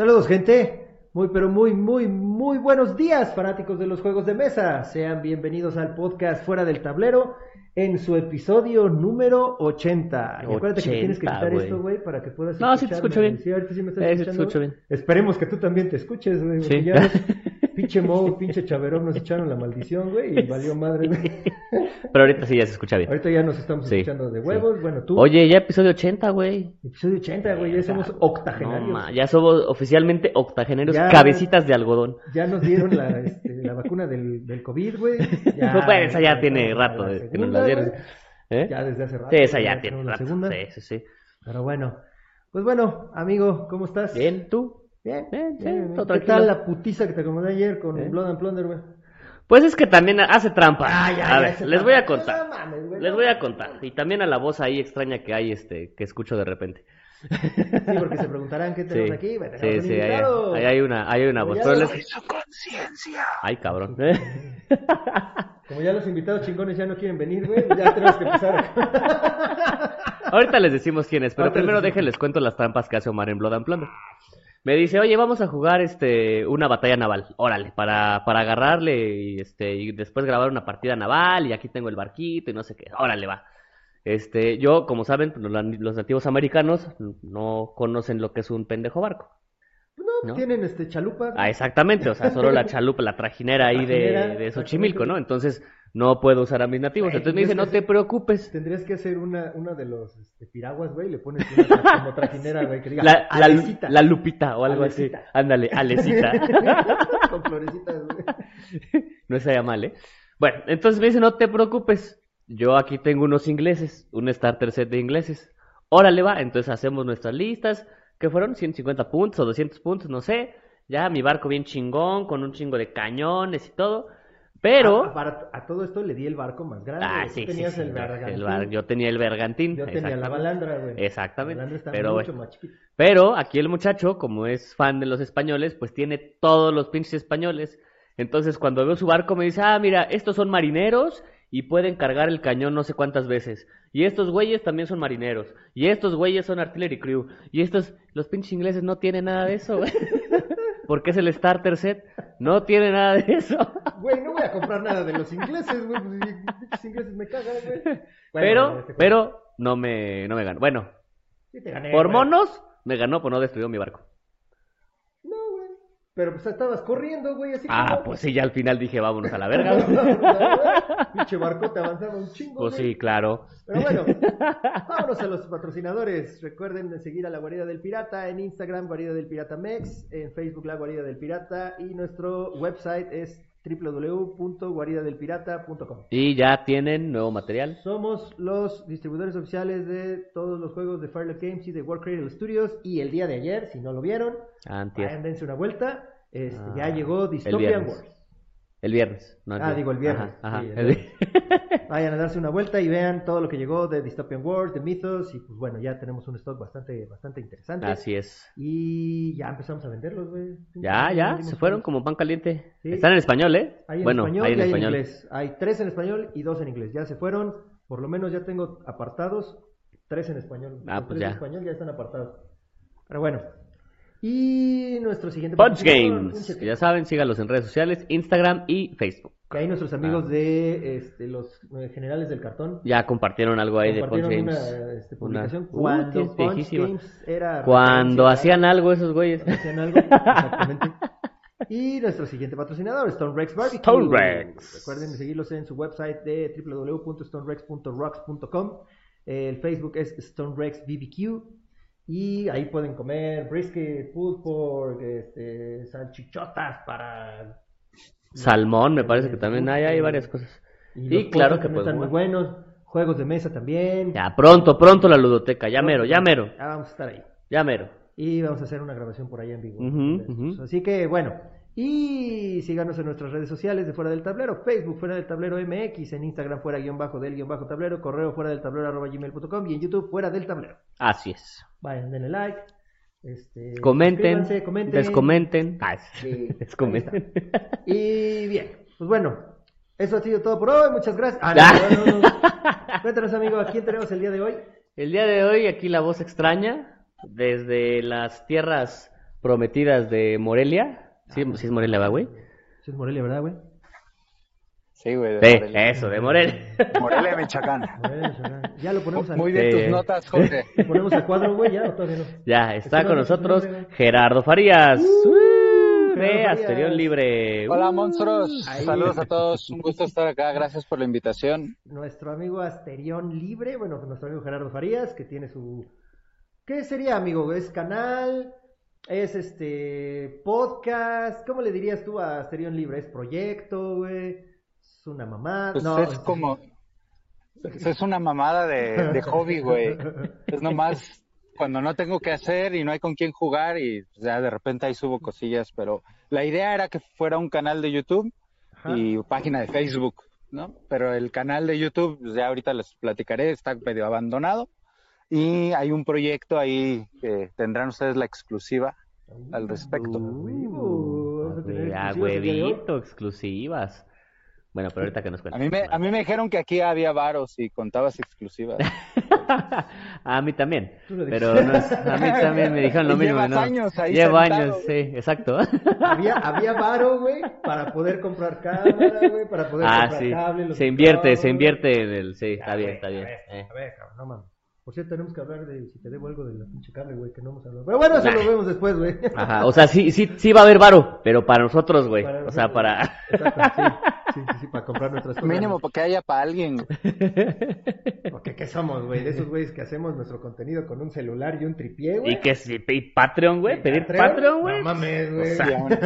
Saludos, gente. Muy, pero muy, muy, muy buenos días, fanáticos de los juegos de mesa. Sean bienvenidos al podcast Fuera del Tablero en su episodio número 80. Y acuérdate que tienes que 80, quitar esto, güey, para que puedas No, sí te escucho bien. Sí, ahorita sí me estás Eh, sí te escuchando. escucho bien. Esperemos que tú también te escuches, güey. Sí. ya pinche Mo, pinche Chaverón nos echaron la maldición, güey, y valió madre, güey. Pero ahorita sí ya se escucha bien. Ahorita ya nos estamos Sí, escuchando de huevos. Bueno, tú, Oye, ya episodio 80, güey. episodio 80, güey, ya somos No, octogenarios. ma, ya somos oficialmente octogeneros, Ya. cabecitas de algodón. Ya nos dieron la, este, la vacuna del, del COVID, güey. Ya, no, pues esa ya tiene rato la de que nos segunda, la dieron. ¿Eh? Ya desde hace rato. Sí, esa ya tiene rato. segunda. Sí, sí, sí. Pero bueno. Pues bueno, amigo, ¿cómo estás? Bien, ¿tú? Bien, Bien, bien, todo ¿Qué tranquilo. tal la putiza que te acomodé ayer con ¿Eh? Blood and Plunder, güey? Pues es que también hace trampa. Ah, ya, a ya, ver, les voy a contar. No mames, güey, Les no voy a contar. Y también a la voz ahí extraña que hay, este, que escucho de repente. Sí, porque se preguntarán qué Sí, tenemos aquí. Bueno, sí, sí, ahí, hay una, ahí hay una Como voz. Pero los- les- Ay, cabrón. Como ya los invitados chingones ya no quieren venir, güey, ya tenemos que empezar. Ahorita les decimos quién es, pero Ahorita primero déjenles cuento las trampas que hace Omar en Blood and Plunder. Me dice, oye, vamos a jugar este una batalla naval, órale, para, para agarrarle y este y después grabar una partida naval y aquí tengo el barquito y no sé qué, órale va. Este, yo, como saben, los, los nativos americanos no conocen lo que es un pendejo barco. No, ¿No? tienen este chalupa. Ah, exactamente, o sea, solo la chalupa, la trajinera ahí Trajinera, de, de Xochimilco, ¿no? Entonces, no puedo usar a mis nativos. Güey, Entonces me dice, no te preocupes. Tendrías que hacer una, una de los este, piraguas, güey, y le pones una como trajinera, güey, que diga La, la, Alecita. la lupita o algo Alecita. así. Ándale, alecita. Con florecitas, güey. no estaría mal, ¿eh? Bueno, entonces me dice, no te preocupes. Yo aquí tengo unos ingleses, un starter set de ingleses. Órale, va. Entonces hacemos nuestras listas, que fueron 150 puntos o 200 puntos, no sé. Ya mi barco bien chingón, con un chingo de cañones y todo. Pero... A, a todo esto le di el barco más grande. Ah, güey. Tú sí, sí, tenías sí, el el bergantín. bar- yo tenía el bergantín. Yo tenía la balandra, güey. Exactamente, La balandra está pero mucho más chiquita. Pero aquí el muchacho, como es fan de los españoles, pues tiene todos los pinches españoles. Entonces cuando veo su barco me dice, ah, mira, estos son marineros y pueden cargar el cañón no sé cuántas veces. Y estos güeyes también son marineros. Y estos güeyes son artillery crew. Y estos, los pinches ingleses no tienen nada de eso, güey. Porque es el starter set. No tiene nada de eso. Güey, no voy a comprar nada de los ingleses, güey. Pues, los pinches ingleses me cagan, güey. Bueno, pero, este, pero, no me, no me ganó. Bueno, sí te gané, por güey. monos, me ganó, pues no destruyó mi barco. Pero pues estabas corriendo, güey, así Ah, como- pues sí, ya al final dije, vámonos a la verga. Pinche barco te avanzaba un chingo, Pues güey. sí, claro. Pero bueno, vámonos a los patrocinadores. Recuerden de seguir a la Guarida del Pirata en Instagram, Guarida del Pirata Mex, en Facebook, La Guarida del Pirata, y nuestro website es www.guaridadelpirata.com. Y ya tienen nuevo material. Somos los distribuidores oficiales de todos los juegos de Firelock Games y de World Cradle Studios. Y el día de ayer, si no lo vieron, dense una vuelta. Este, Ah, ya llegó Dystopian. Wars. El viernes. no Ah, antier. digo el viernes. Ajá, ajá. Sí, el El- viernes. Vayan a darse una vuelta y vean todo lo que llegó de Dystopian Wars, de Mythos. Y pues bueno, ya tenemos un stock bastante, bastante interesante. Así es. Y ya empezamos a venderlos, güey. Ya, ya, se fueron como pan caliente. Sí. Están en español, ¿eh? Hay en bueno, español hay y en hay en inglés. Hay tres en español y dos en inglés. Ya se fueron. Por lo menos ya tengo apartados. Tres en español. Ah, Los pues tres ya. en español ya están apartados. Pero bueno. Y nuestro siguiente Punch patrocinador, Games. Ya saben, síganlos en redes sociales, Instagram y Facebook. Que ahí nuestros amigos Ah. de este, los eh, generales del cartón Ya compartieron algo ahí de Punch Games. una este, publicación cuando Punch. Games era Cuando hacían algo esos güeyes. hacían algo exactamente y nuestro siguiente patrocinador Stone Rex Barbecue Stone Rex. recuerden seguirlos en su website de www.stonerex.rocks.com el Facebook es Stone Rex BBQ y ahí pueden comer brisket, pulled pork, este, salchichotas para Salmón, me parece que también hay, hay varias cosas. y Sí, claro que pues, están muy buenos, juegos de mesa también. Ya, pronto, pronto la ludoteca, ya mero, ya mero, Ya vamos a estar ahí. ya mero. Y vamos a hacer una grabación por allá en vivo. Así que bueno. Y síganos en nuestras redes sociales de Fuera del Tablero, Facebook Fuera del Tablero MX, en Instagram Fuera guion bajo del guion bajo tablero, correo fuera del tablero arroba gmail.com y en YouTube Fuera del Tablero. Así es. Vayan, denle like, este, Comenten, comenten. descomenten. Ah, Sí, descomenten. Y bien, pues bueno, eso ha sido todo por hoy, muchas gracias. Ah, no, no, no. Cuéntanos amigo, ¿a quién tenemos el día de hoy? El día de hoy, aquí la voz extraña, desde las tierras prometidas de Morelia. Sí, sí es Morelia, ¿va, güey? Sí es Morelia, ¿verdad, güey? Sí, güey. de Sí, Morelia. eso, de Morelia. Morelia, Michoacán. Morelia, Michoacán. Ya lo ponemos a, Muy bien Sí. tus notas, Jorge. ¿Lo ponemos a cuadro, güey, ya o todavía no. Ya, está con nosotros nombre. Gerardo Farías. Uh, de Gerardo Asterión. Libre. Hola, Uh. monstruos. Ahí. Saludos a todos. Un gusto estar acá. Gracias por la invitación. Nuestro amigo Asterión Libre, bueno, nuestro amigo Gerardo Farías, que tiene su... ¿Qué sería, amigo? ¿Es canal? ¿Es este podcast? ¿Cómo le dirías tú a Asterión Libre? ¿Es proyecto, güey? ¿Es una mamá? Pues no, es como. Es una mamada de, de hobby, güey. Es nomás cuando no tengo que hacer y no hay con quién jugar y ya de repente ahí subo cosillas, pero la idea era que fuera un canal de YouTube Ajá. y página de Facebook, ¿no? Pero el canal de YouTube, pues, ya ahorita les platicaré, está medio abandonado y hay un proyecto ahí que tendrán ustedes la exclusiva al respecto. Uh, a a hoy. huevito, exclusivas. Bueno, pero ahorita que nos A cuentes. mí me, a mí me dijeron que aquí había varos y contabas exclusivas. a mí también. Pero no es- a mí también me dijeron lo mismo. llevas ¿no? años ahí Llevo sentado, años, sí, exacto. Había, había varo, güey, para poder comprar cámara, güey, para poder Ah, comprar sí. cable. Se invierte, se invierte en el. Sí, Ya, está bien, güey, está a bien. ver, eh. A ver, cabrón, no mames. Por cierto, tenemos que hablar de si te debo algo de la pinche cable, güey, que no hemos hablado. Pero bueno, eso Nah. lo vemos después, güey. Ajá, o sea, sí, sí, sí va a haber varo, pero para nosotros, güey. Para O sea, para. Exacto, sí, sí, sí, sí, para comprar nuestras cosas. Mínimo porque haya para alguien. Porque, ¿qué somos, güey? De esos güeyes que hacemos nuestro contenido con un celular y un tripié, güey. Y que si. Y Patreon, güey. Pedir Patreon, güey. No mames, güey. Y aún,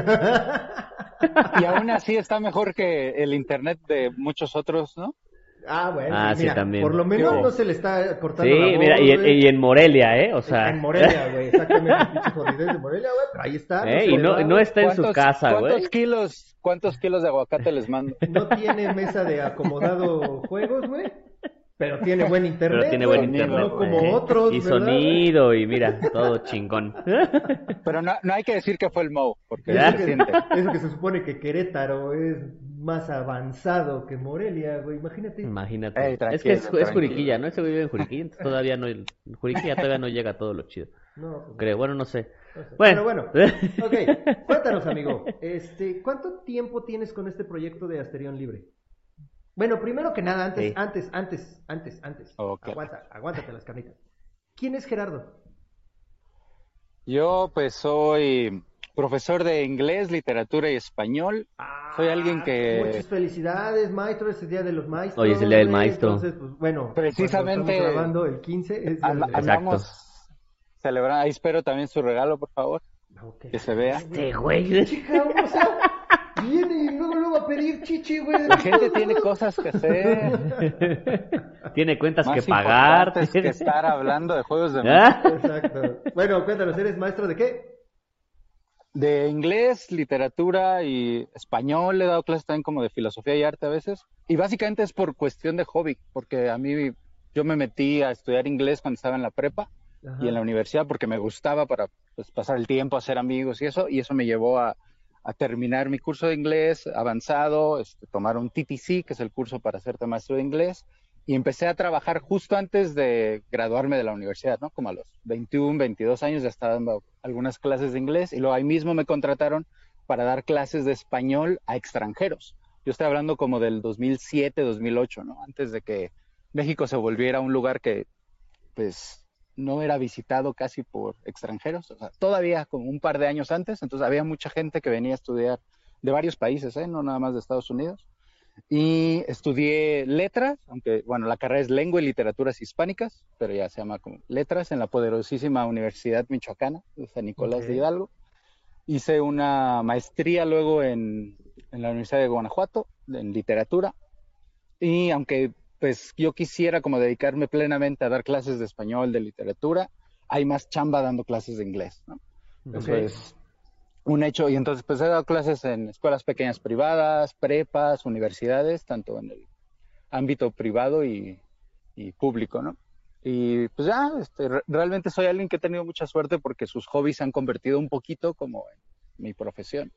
y aún así está mejor que el internet de muchos otros, ¿no? Ah, bueno, Ah, sí, sí, mira, también. por lo menos no se le está cortando la Sí, voz, mira, y en, y en Morelia, ¿eh? O sea. En Morelia, güey, exactamente, de Morelia, güey, pero ahí está. ¿eh? Y no, y no güey. está en su ¿Cuántos- casa, güey. ¿Cuántos kilos, cuántos kilos de aguacate les mando? No tiene mesa de acomodado juegos, güey. Pero tiene buen internet. Pero tiene buen internet. No como güey. otros. Y sonido, y mira, todo chingón. Pero no, no hay que decir que fue el Mo, porque Ya. se siente. Eso que se supone que Querétaro es más avanzado que Morelia, güey. Imagínate. Imagínate. Ey, es que es, es. Juriquilla, ¿no? Ese güey vive en Juriquilla, entonces todavía no. Juriquilla todavía no llega todo lo chido. No, pues, Creo, bueno, no sé. no sé. Bueno. Pero bueno. Ok, cuéntanos, amigo. Este, ¿cuánto tiempo tienes con este proyecto de Asterión Libre? Bueno, primero que nada, antes, Sí. antes, antes, antes, antes. Ok. Aguanta, aguántate las carnitas. ¿Quién es Gerardo? Yo, pues, soy profesor de inglés, literatura y español. Soy alguien que- Ah, Muchas felicidades, maestro. Es el día de los maestros. Hoy es el día del maestro. Entonces, pues bueno. Precisamente- Estamos grabando el 15. Es el- Exacto. Ahí espero también su regalo, por favor, Ok. que se vea. Este güey. Viene y luego lo va a pedir chichi, güey. La gente tiene cosas que hacer. Tiene cuentas Más que pagar. importantes que estar hablando de juegos de ¿Ah? Exacto. Bueno, cuéntanos, ¿eres maestro de qué? De inglés, literatura y español, he dado clases también como de filosofía y arte a veces. Y básicamente es por cuestión de hobby, porque a mí yo me metí a estudiar inglés cuando estaba en la prepa Ajá. y en la universidad porque me gustaba para pues, pasar el tiempo, hacer amigos y eso, y eso me llevó a, a terminar mi curso de inglés avanzado, este, tomar un TTC, que es el curso para hacerte maestro de inglés, y empecé a trabajar justo antes de graduarme de la universidad, ¿no? Como a los 21, 22 años ya estaba dando algunas clases de inglés y luego ahí mismo me contrataron para dar clases de español a extranjeros. Yo estoy hablando como del 2007, 2008, ¿no? Antes de que México se volviera un lugar que, pues, no era visitado casi por extranjeros, o sea, todavía como un par de años antes, entonces había mucha gente que venía a estudiar de varios países, ¿eh? No nada más de Estados Unidos. Y estudié letras, aunque, bueno, la carrera es lengua y literaturas hispánicas, pero ya se llama como letras en la poderosísima Universidad Michoacana de San Nicolás de Hidalgo. Hice una maestría luego en, en la Universidad de Guanajuato, en literatura. Y aunque pues yo quisiera como dedicarme plenamente a dar clases de español, de literatura, hay más chamba dando clases de inglés, ¿no? Eso Ok. es un hecho. Y entonces, pues he dado clases en escuelas pequeñas privadas, prepas, universidades, tanto en el ámbito privado y, y público, ¿no? Y pues ya, este, re- realmente soy alguien que ha tenido mucha suerte porque sus hobbies se han convertido un poquito como en mi profesión.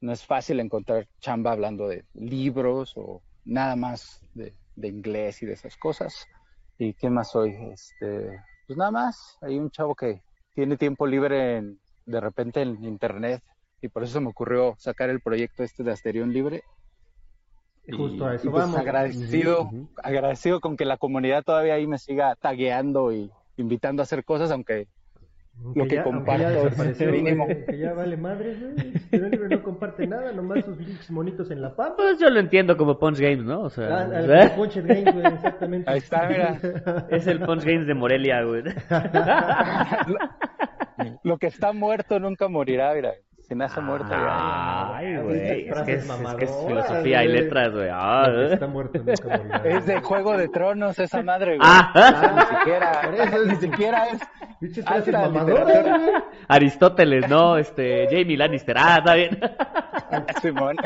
No es fácil encontrar chamba hablando de libros o nada más de, de inglés y de esas cosas. ¿Y qué más soy? Este, pues nada más, hay un chavo que tiene tiempo libre en de repente en internet y por eso se me ocurrió sacar el proyecto este de Asterión Libre. Justo a eso pues vamos. agradecido, agradecido con que la comunidad todavía ahí me siga tagueando y invitando a hacer cosas, aunque Aunque lo que ya- comparto es mínimo. que ya vale madre, güey. No comparte nada, nomás sus links monitos en la pampa. Pues yo lo entiendo como Punch Games, ¿no? O sea, Ah, al Punched Games, güey, exactamente. Ahí está, mira. es el Punch Games de Morelia, güey. lo que está muerto nunca morirá, mira. Si nace muerto ya. Ay, güey. Es que es, es que es filosofía y letras, güey. Ah, que ¿eh? Está muerto, nunca morirá. Es de Juego de Tronos esa madre, güey. Ah. Sea, ni siquiera, Por eso es- ni siquiera es alta güey. Aristóteles, no, este, Jamie Lannister. Ah, está bien. Simón.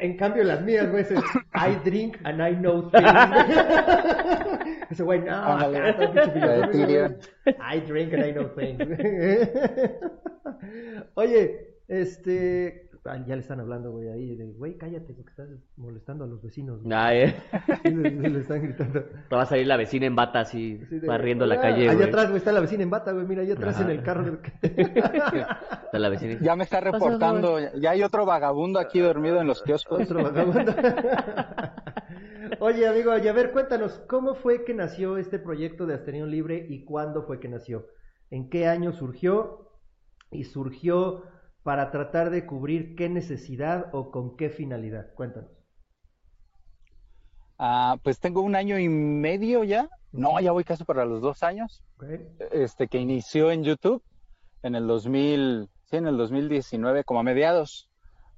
En cambio, las mías, güey, es I drink and I know things. Ese güey, no, Ándale. acá I drink and I know things. Oye, este... ah, ya le están hablando, güey, ahí, de, güey, cállate, porque estás molestando a los vecinos. güey. Nah, eh. Sí, le, le están gritando. Te va a salir la vecina en bata así, de, barriendo la "Hola". calle, Allá güey. atrás, güey, está la vecina en bata, güey, mira, allá atrás Ajá. en el carro. Está la vecina. Ya me está reportando. Ya hay otro vagabundo aquí dormido en los kioscos. Otro vagabundo. Oye, amigo, y a ver, cuéntanos, ¿cómo fue que nació este proyecto de Asterión Libre y cuándo fue que nació? ¿En qué año surgió? Y surgió para tratar de cubrir qué necesidad o con qué finalidad. Cuéntanos. Ah, pues tengo un año y medio ya. No, ya voy casi para los dos años. Este, que inició en YouTube en el 2000, sí, en el 2019, como a mediados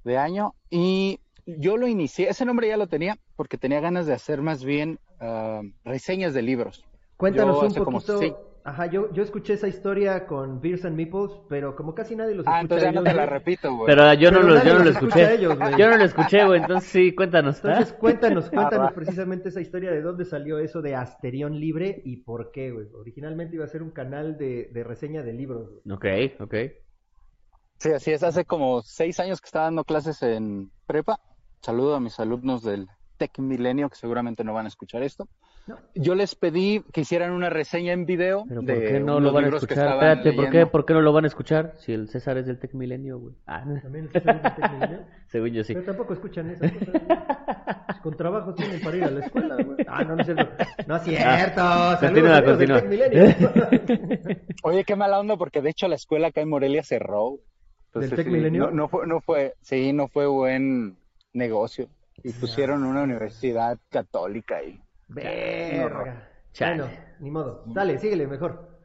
de año. Y yo lo inicié, ese nombre ya lo tenía porque tenía ganas de hacer más bien ah, reseñas de libros. Cuéntanos Yo un como poquito. seis- Ajá, yo, yo escuché esa historia con Beers and Meeples, pero como casi nadie los Ah, escucha entonces ya no te la repito, güey. Pero yo no Pero lo, nadie yo no lo los escuché. ellos, yo no lo escuché, güey. Entonces sí, cuéntanos. ¿ah? Entonces, cuéntanos, cuéntanos precisamente esa historia de dónde salió eso de Asterión Libre y por qué, güey. Originalmente iba a ser un canal de, de reseña de libros. güey. Ok, ok. Sí, así es. Hace como seis años que estaba dando clases en prepa. Saludo a mis alumnos del Tech Milenio, que seguramente no van a escuchar esto. No. Yo les pedí que hicieran una reseña en video Pero de ¿por qué no lo van a escuchar? estaban Espérate, ¿por qué. ¿por qué no lo van a escuchar? Si el César es del Tech Milenio, güey. Ah, También el César es de Tech Milenio. según yo sí. Pero tampoco escuchan esas cosas. Pues Con trabajos tienen para ir a la escuela, güey. Ah, no, no es cierto. No es cierto. Saludos, continúa, amigos del continúa. Tech. Oye, qué mala onda, porque de hecho la escuela acá en Morelia cerró. Entonces, ¿Del Tec sí, Milenio? No, no fue, no fue, sí, no fue buen negocio. Y pusieron una universidad católica ahí. Verga. Chale. Bueno, ni modo. Dale, síguele mejor.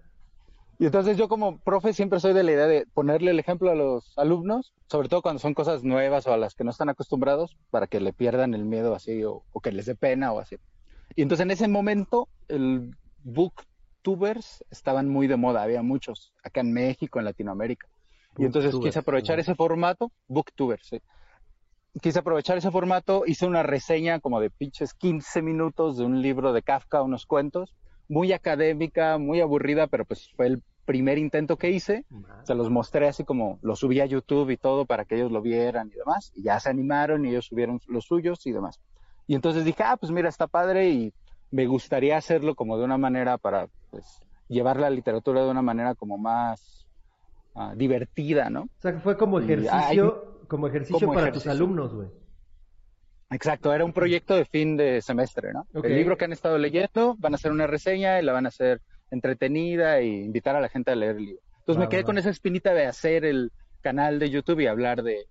Y entonces yo como profe siempre soy de la idea de ponerle el ejemplo a los alumnos, sobre todo cuando son cosas nuevas o a las que no están acostumbrados, para que le pierdan el miedo así o, o que les dé pena o así. Y entonces en ese momento el booktubers estaban muy de moda, había muchos acá en México, en Latinoamérica. Y entonces quise aprovechar ese formato, booktubers, sí. Quise aprovechar ese formato, hice una reseña como de pinches 15 minutos de un libro de Kafka, unos cuentos, muy académica, muy aburrida, pero pues fue el primer intento que hice. Se los mostré así como lo subí a YouTube y todo para que ellos lo vieran y demás. Y ya se animaron y ellos subieron los suyos y demás. Y entonces dije, ah, pues mira, está padre y me gustaría hacerlo como de una manera para pues, llevar la literatura de una manera como más ah, divertida, ¿no? O sea, que fue como ejercicio, como ejercicio como para tus ejercicio. alumnos, güey. Exacto, era un proyecto de fin de semestre, ¿no? Ok. El libro que han estado leyendo, van a hacer una reseña y la van a hacer entretenida e invitar a la gente a leer el libro. Entonces me quedé con esa espinita de hacer el canal de YouTube y hablar de,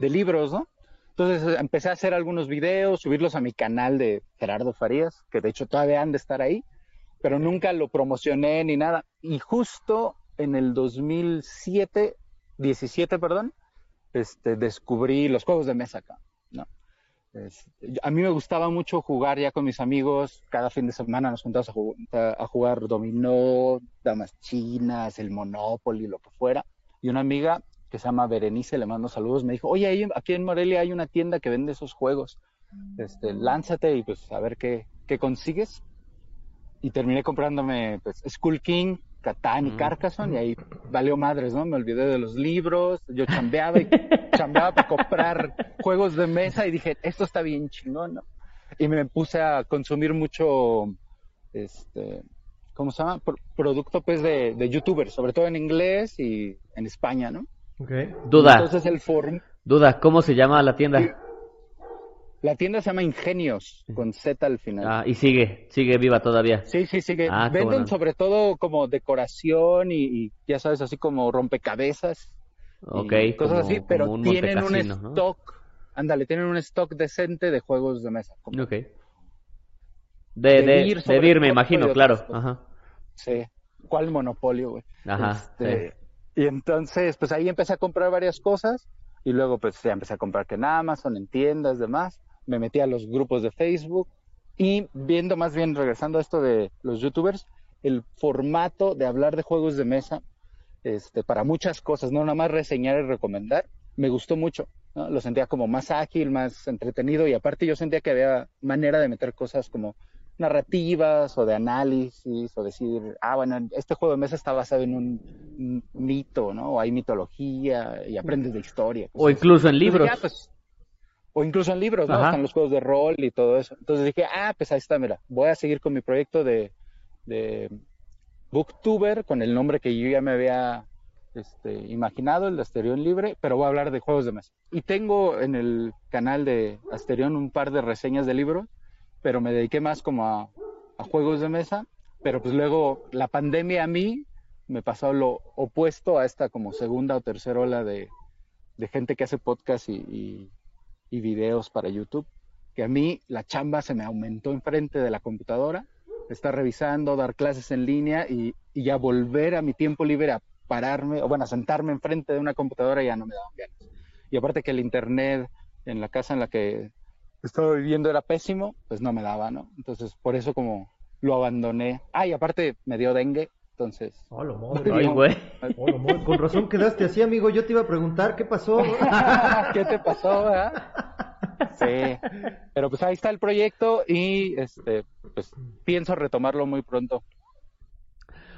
de libros, ¿no? Entonces empecé a hacer algunos videos, subirlos a mi canal de Gerardo Farías, que de hecho todavía han de estar ahí, pero nunca lo promocioné ni nada. Y justo en el 2007, 17, perdón, este, descubrí los juegos de mesa acá, ¿no? Este, a mí me gustaba mucho jugar ya con mis amigos, cada fin de semana nos juntamos a, a jugar dominó, damas chinas, el Monopoly, lo que fuera. Y una amiga que se llama Berenice, le mando saludos, me dijo, oye, aquí en Morelia hay una tienda que vende esos juegos, este, lánzate y pues a ver qué, qué consigues. Y terminé comprándome pues Skull King, Catán y Mm. Carcassonne y ahí valió madres, ¿no? Me olvidé de los libros, yo chambeaba y chambeaba para comprar juegos de mesa y dije, esto está bien chingón, ¿no? Y me puse a consumir mucho, este, ¿cómo se llama? Pro- producto pues de, de youtubers, sobre todo en inglés y en España, ¿no? Ok. Duda, Entonces el form, duda, ¿cómo se llama la tienda? La tienda se llama Ingenios, con Z al final. Ah, y sigue, sigue viva todavía. Sí, sí, que Ah, venden bueno. sobre todo como decoración y, y, ya sabes, así como rompecabezas. y Ok, cosas como- así, pero un tienen un Montecasino, ¿no? stock, ándale, tienen un stock decente de juegos de mesa. como- Ok. De, De de, me imagino, claro. cosas. Ajá. Sí, ¿cuál monopolio, güey? Ajá. Este, sí. Y entonces, pues ahí empecé a comprar varias cosas y luego pues ya empecé a comprar que en Amazon, en tiendas, demás. Me metí a los grupos de Facebook y viendo más bien, regresando a esto de los youtubers, el formato de hablar de juegos de mesa este, para muchas cosas, no nada más reseñar y recomendar, me gustó mucho. ¿no? Lo sentía como más ágil, más entretenido y aparte yo sentía que había manera de meter cosas como narrativas o de análisis o decir, ah, bueno, este juego de mesa está basado en un mito, ¿no? O hay mitología y aprendes de historia. O incluso en libros. ah, pues, o incluso en libros, ¿no? Ajá. Están los juegos de rol y todo eso. Entonces dije, ah, pues ahí está, mira, voy a seguir con mi proyecto de, de Booktuber con el nombre que yo ya me había este, imaginado, el de Asterión Libre, pero voy a hablar de juegos de mesa. Y tengo en el canal de Asterión un par de reseñas de libros, pero me dediqué más como a, a juegos de mesa, pero pues luego la pandemia a mí me pasó lo opuesto a esta como segunda o tercera ola de, de gente que hace podcast y, y, y videos para YouTube, que a mí la chamba se me aumentó enfrente de la computadora, estar revisando, dar clases en línea y, y ya volver a mi tiempo libre a pararme, o bueno, a sentarme enfrente de una computadora ya no me daban ganas. Y aparte que el internet en la casa en la que estaba viviendo era pésimo, pues no me daba, ¿no? Entonces, por eso como lo abandoné. Ah, y aparte me dio dengue, entonces... Hola, madre. Ay, güey. Hola, madre. Con razón quedaste así, amigo. Yo te iba a preguntar qué pasó. ¿Qué te pasó, verdad? Sí, pero pues ahí está el proyecto y este, pues pienso retomarlo muy pronto.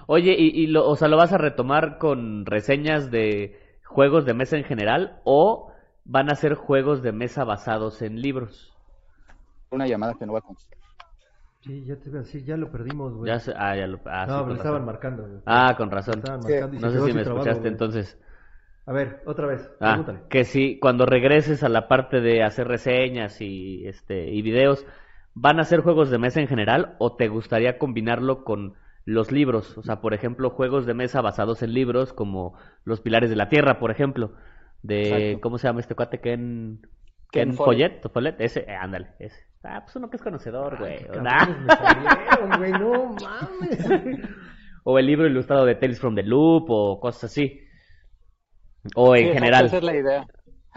Oye, y, y lo, o sea, ¿lo vas a retomar con reseñas de juegos de mesa en general o van a ser juegos de mesa basados en libros? Una llamada que no va a contestar. Sí, ya te iba a decir, ya lo perdimos, güey. Ya sé- ah, ya lo, ah, sí, no, con me estaban razón. marcando, güey. Ah, con razón. Estaban Sí. marcando y No se sé quedó si me trabado, escuchaste güey. entonces. A ver, otra vez, Ah, pregúntale. que si cuando regreses a la parte de hacer reseñas y este y videos, ¿van a ser juegos de mesa en general o te gustaría combinarlo con los libros? O sea, por ejemplo, juegos de mesa basados en libros como Los Pilares de la Tierra, por ejemplo, de Exacto. ¿cómo se llama este cuate? Ken Ken Ken Follett. Follett, Follett, ese, eh, ándale, ese. Ah, pues uno que es conocedor, güey. Ah. salieron, güey, no mames. O el libro ilustrado de Tales from the Loop o cosas así. O en Sí, general. Esa es la idea.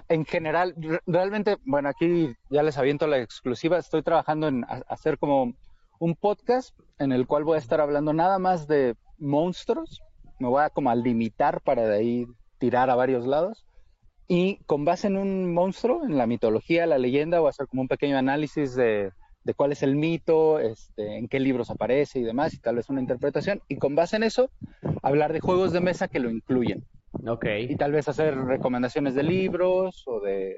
En general, re- realmente, bueno, aquí ya les aviento la exclusiva. Estoy trabajando en ha- hacer como un podcast en el cual voy a estar hablando nada más de monstruos. Me voy a como a limitar para de ahí tirar a varios lados. Y con base en un monstruo, en la mitología, la leyenda, voy a hacer como un pequeño análisis de, de cuál es el mito, este, en qué libros aparece y demás, y tal vez una interpretación. Y con base en eso, hablar de juegos de mesa que lo incluyen Ok. y tal vez hacer recomendaciones de libros o de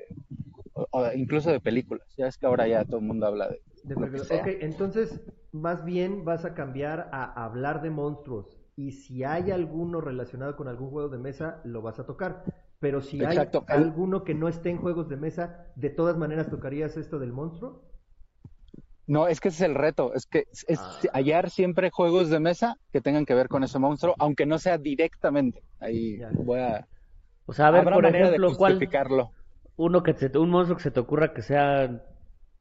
o- o incluso de películas. Ya es que ahora ya todo el mundo habla de, De lo que película. sea. Ok, entonces, más bien vas a cambiar a hablar de monstruos. Y si hay alguno relacionado con algún juego de mesa, lo vas a tocar. Pero si Exacto. hay alguno que no esté en juegos de mesa, ¿de todas maneras tocarías esto del monstruo? No, es que ese es el reto, es que es, es Ah. hallar siempre juegos de mesa que tengan que ver con ese monstruo, aunque no sea directamente. Ahí Ya. voy a O sea, a ver, habrá por manera de ejemplo, ¿cuál uno que se, un monstruo que se te ocurra que sea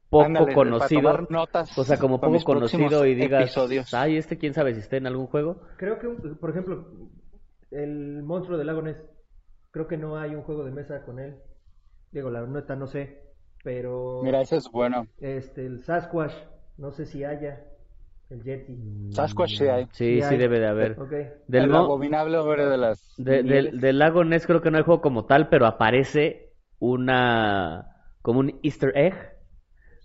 poco Ándale, para conocido, tomar notas o sea, como poco conocido y digas, episodios. ay, este quién sabe si está en algún juego. Creo que, por ejemplo, el monstruo del lago Ness, creo que no hay un juego de mesa con él. Digo, la neta no sé, pero Mira, ese es bueno. este el Sasquatch, no sé si haya el Yeti. Sasquatch sí hay. Sí, Sí sí hay. debe de haber. Del, el abominable hombre de las de- del, del lago Ness creo que no hay juego como tal, pero aparece una, como un easter egg.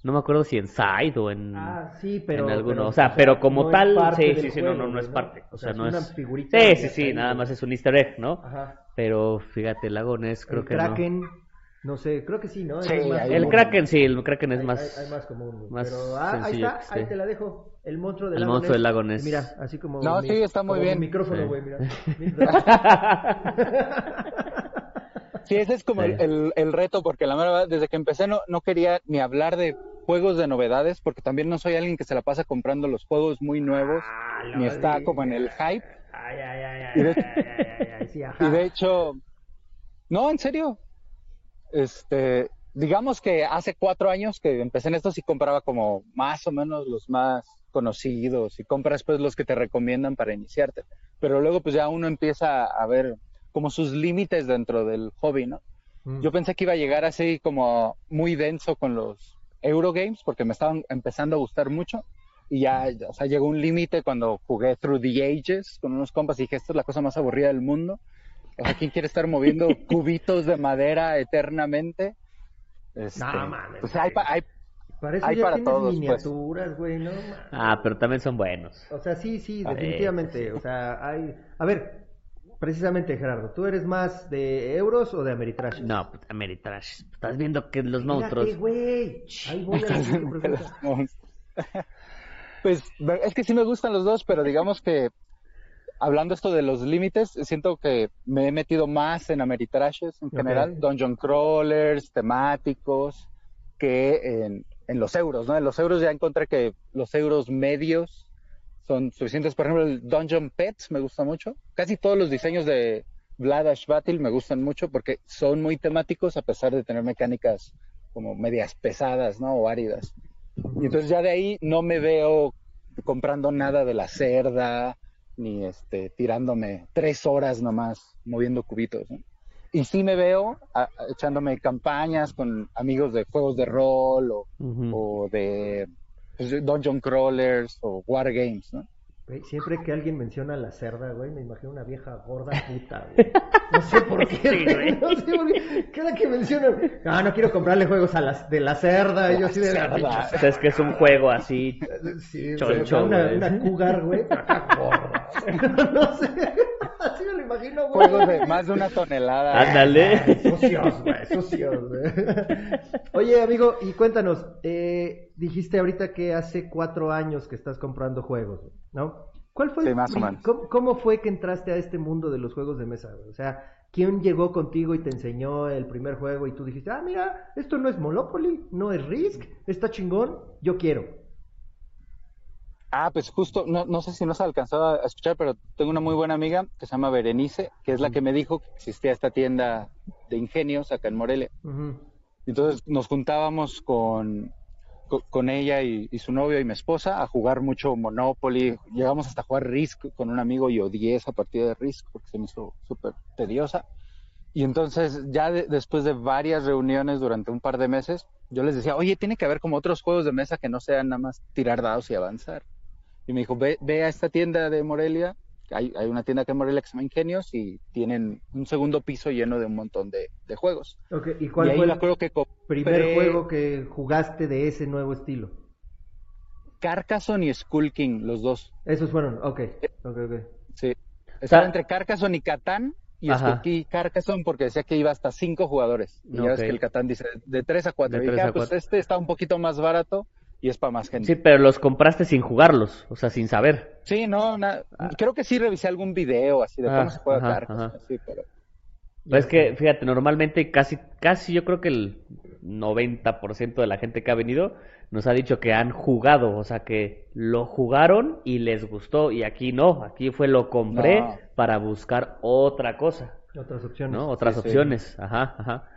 No me acuerdo si en Side o en... Ah, sí, pero en alguno, pero, o sea, pero como no es tal, sí, sí, sí, no, juego, no, no es parte, o sea, no una es- figurita Sí, sí, sí, nada más es un easter egg, ¿no? Ajá. Pero fíjate, el lago Ness creo el que no. Kraken, No sé, creo que sí, ¿no? Sí, más El común. Kraken sí, el Kraken es Hay- más... hay, hay más común. más Pero ah, ahí sencillo está, ahí te la dejo. El monstruo del El lago monstruo del Ness. lago Ness. Mira, así como. No, sí, está muy bien. Mi micrófono, Sí. güey, mira. Sí, ese es como Sí. el, el- el reto, porque la verdad, desde que empecé no, no quería ni hablar de juegos de novedades, porque también no soy alguien que se la pasa comprando los juegos muy nuevos, Ah, ni está como en el hype. Ay, ay, ay, ay, Y de- ay, ay, ay, ay, sí, ajá. Y de hecho, no, en serio, este, digamos que hace cuatro años que empecé en esto, sí compraba como más o menos los más conocidos y compras pues los que te recomiendan para iniciarte. Pero luego pues ya uno empieza a ver como sus límites dentro del hobby, ¿no? Mm. Yo pensé que iba a llegar así como muy denso con los Eurogames porque me estaban empezando a gustar mucho y ya, o sea, llegó un límite cuando jugué Through the Ages con unos compas y dije, esto es la cosa más aburrida del mundo. O sea, ¿quién quiere estar moviendo cubitos de madera eternamente? Este, No, mames, pues hay, pa- hay- Para eso hay ya para tienes todos, pues. miniaturas, güey, ¿no? Ah, pero también son buenos. O sea, sí, sí, definitivamente. O sea, hay. A ver, precisamente, Gerardo, ¿tú eres más de euros o de Ameritrash? No, puta, Ameritrash. Estás viendo que los Mírate, monstruos... güey. Ahí voy a prefiero- Pues es que sí me gustan los dos, pero digamos que hablando esto de los límites, siento que me he metido más en Ameritrashes en general, dungeon crawlers, temáticos, que en, en los euros, ¿no? En los euros ya encontré que los euros medios son suficientes. Por ejemplo, el Dungeon Pets me gusta mucho. Casi todos los diseños de Vladash Battle me gustan mucho porque son muy temáticos a pesar de tener mecánicas como medias pesadas, ¿no? O áridas. Y entonces ya de ahí no me veo comprando nada de la cerda, ni este, tirándome tres horas nomás moviendo cubitos. ¿no? Y sí me veo a- echándome campañas con amigos de juegos de rol o, o de pues, de dungeon crawlers o wargames, ¿no? Güey, siempre que alguien menciona la cerda, güey, me imagino una vieja gorda puta, güey. No sé por qué, Sí, güey. güey. No sé por qué. Cada que mencionan, ah, no quiero comprarle juegos a las de la cerda. Y yo así de la cerda. pinche O sea, es que es un juego así. Sí, Choncho, una, güey. una cougar, güey, gorda. No sé, así me lo imagino, güey. Juegos de más de una tonelada. Ándale. Sucios, güey, sucios, güey. Oye, amigo, y cuéntanos, eh, dijiste ahorita que hace cuatro años que estás comprando juegos, ¿no? ¿Cuál fue Sí, más o menos. ¿cómo, cómo fue que entraste a este mundo de los juegos de mesa? güey? O sea, ¿quién llegó contigo y te enseñó el primer juego y tú dijiste, ah, mira, esto no es Monopoly, no es Risk, está chingón, yo quiero? Ah, pues justo, no, no sé si nos alcanzado a escuchar, pero tengo una muy buena amiga que se llama Berenice, que es la que me dijo que existía esta tienda de ingenios acá en Morelia. Entonces nos juntábamos con, co- con ella y, su novio y mi esposa a jugar mucho Monopoly. Llegamos hasta jugar Risk con un amigo y odié esa partida de Risk porque se me hizo súper tediosa. Y entonces ya de- después de varias reuniones durante un par de meses, yo les decía, oye, tiene que haber como otros juegos de mesa que no sean nada más tirar dados y avanzar. Y me dijo, ve, ve a esta tienda de Morelia. Hay, hay una tienda acá en Morelia que se llama Ingenios y tienen un segundo piso lleno de un montón de, de juegos. ¿y Y cuál ahí fue el que primer juego que jugaste de ese nuevo estilo? Carcassonne y Skull King, los dos. Esos fueron, ok, ok, ok. Sí. Estaba entre Carcassonne y Catán y Ajá. escogí Carcassonne porque decía que iba hasta cinco jugadores. Y ya ves que el Catán dice de tres a cuatro. De y dije, ah, pues este está un poquito más barato y es para más gente. Sí, pero los compraste sin jugarlos, o sea, sin saber. Sí, no, na- creo que sí revisé algún video así de Ah, cómo se juega ajá, Carcassonne. ajá. sí, pero... Es que, fíjate, normalmente casi, casi yo creo que el 90% de la gente que ha venido nos ha dicho que han jugado, o sea, que lo jugaron y les gustó, y aquí no, aquí fue lo compré No. para buscar otra cosa, Otras opciones. ¿no? Otras Sí, sí. opciones, ajá, ajá.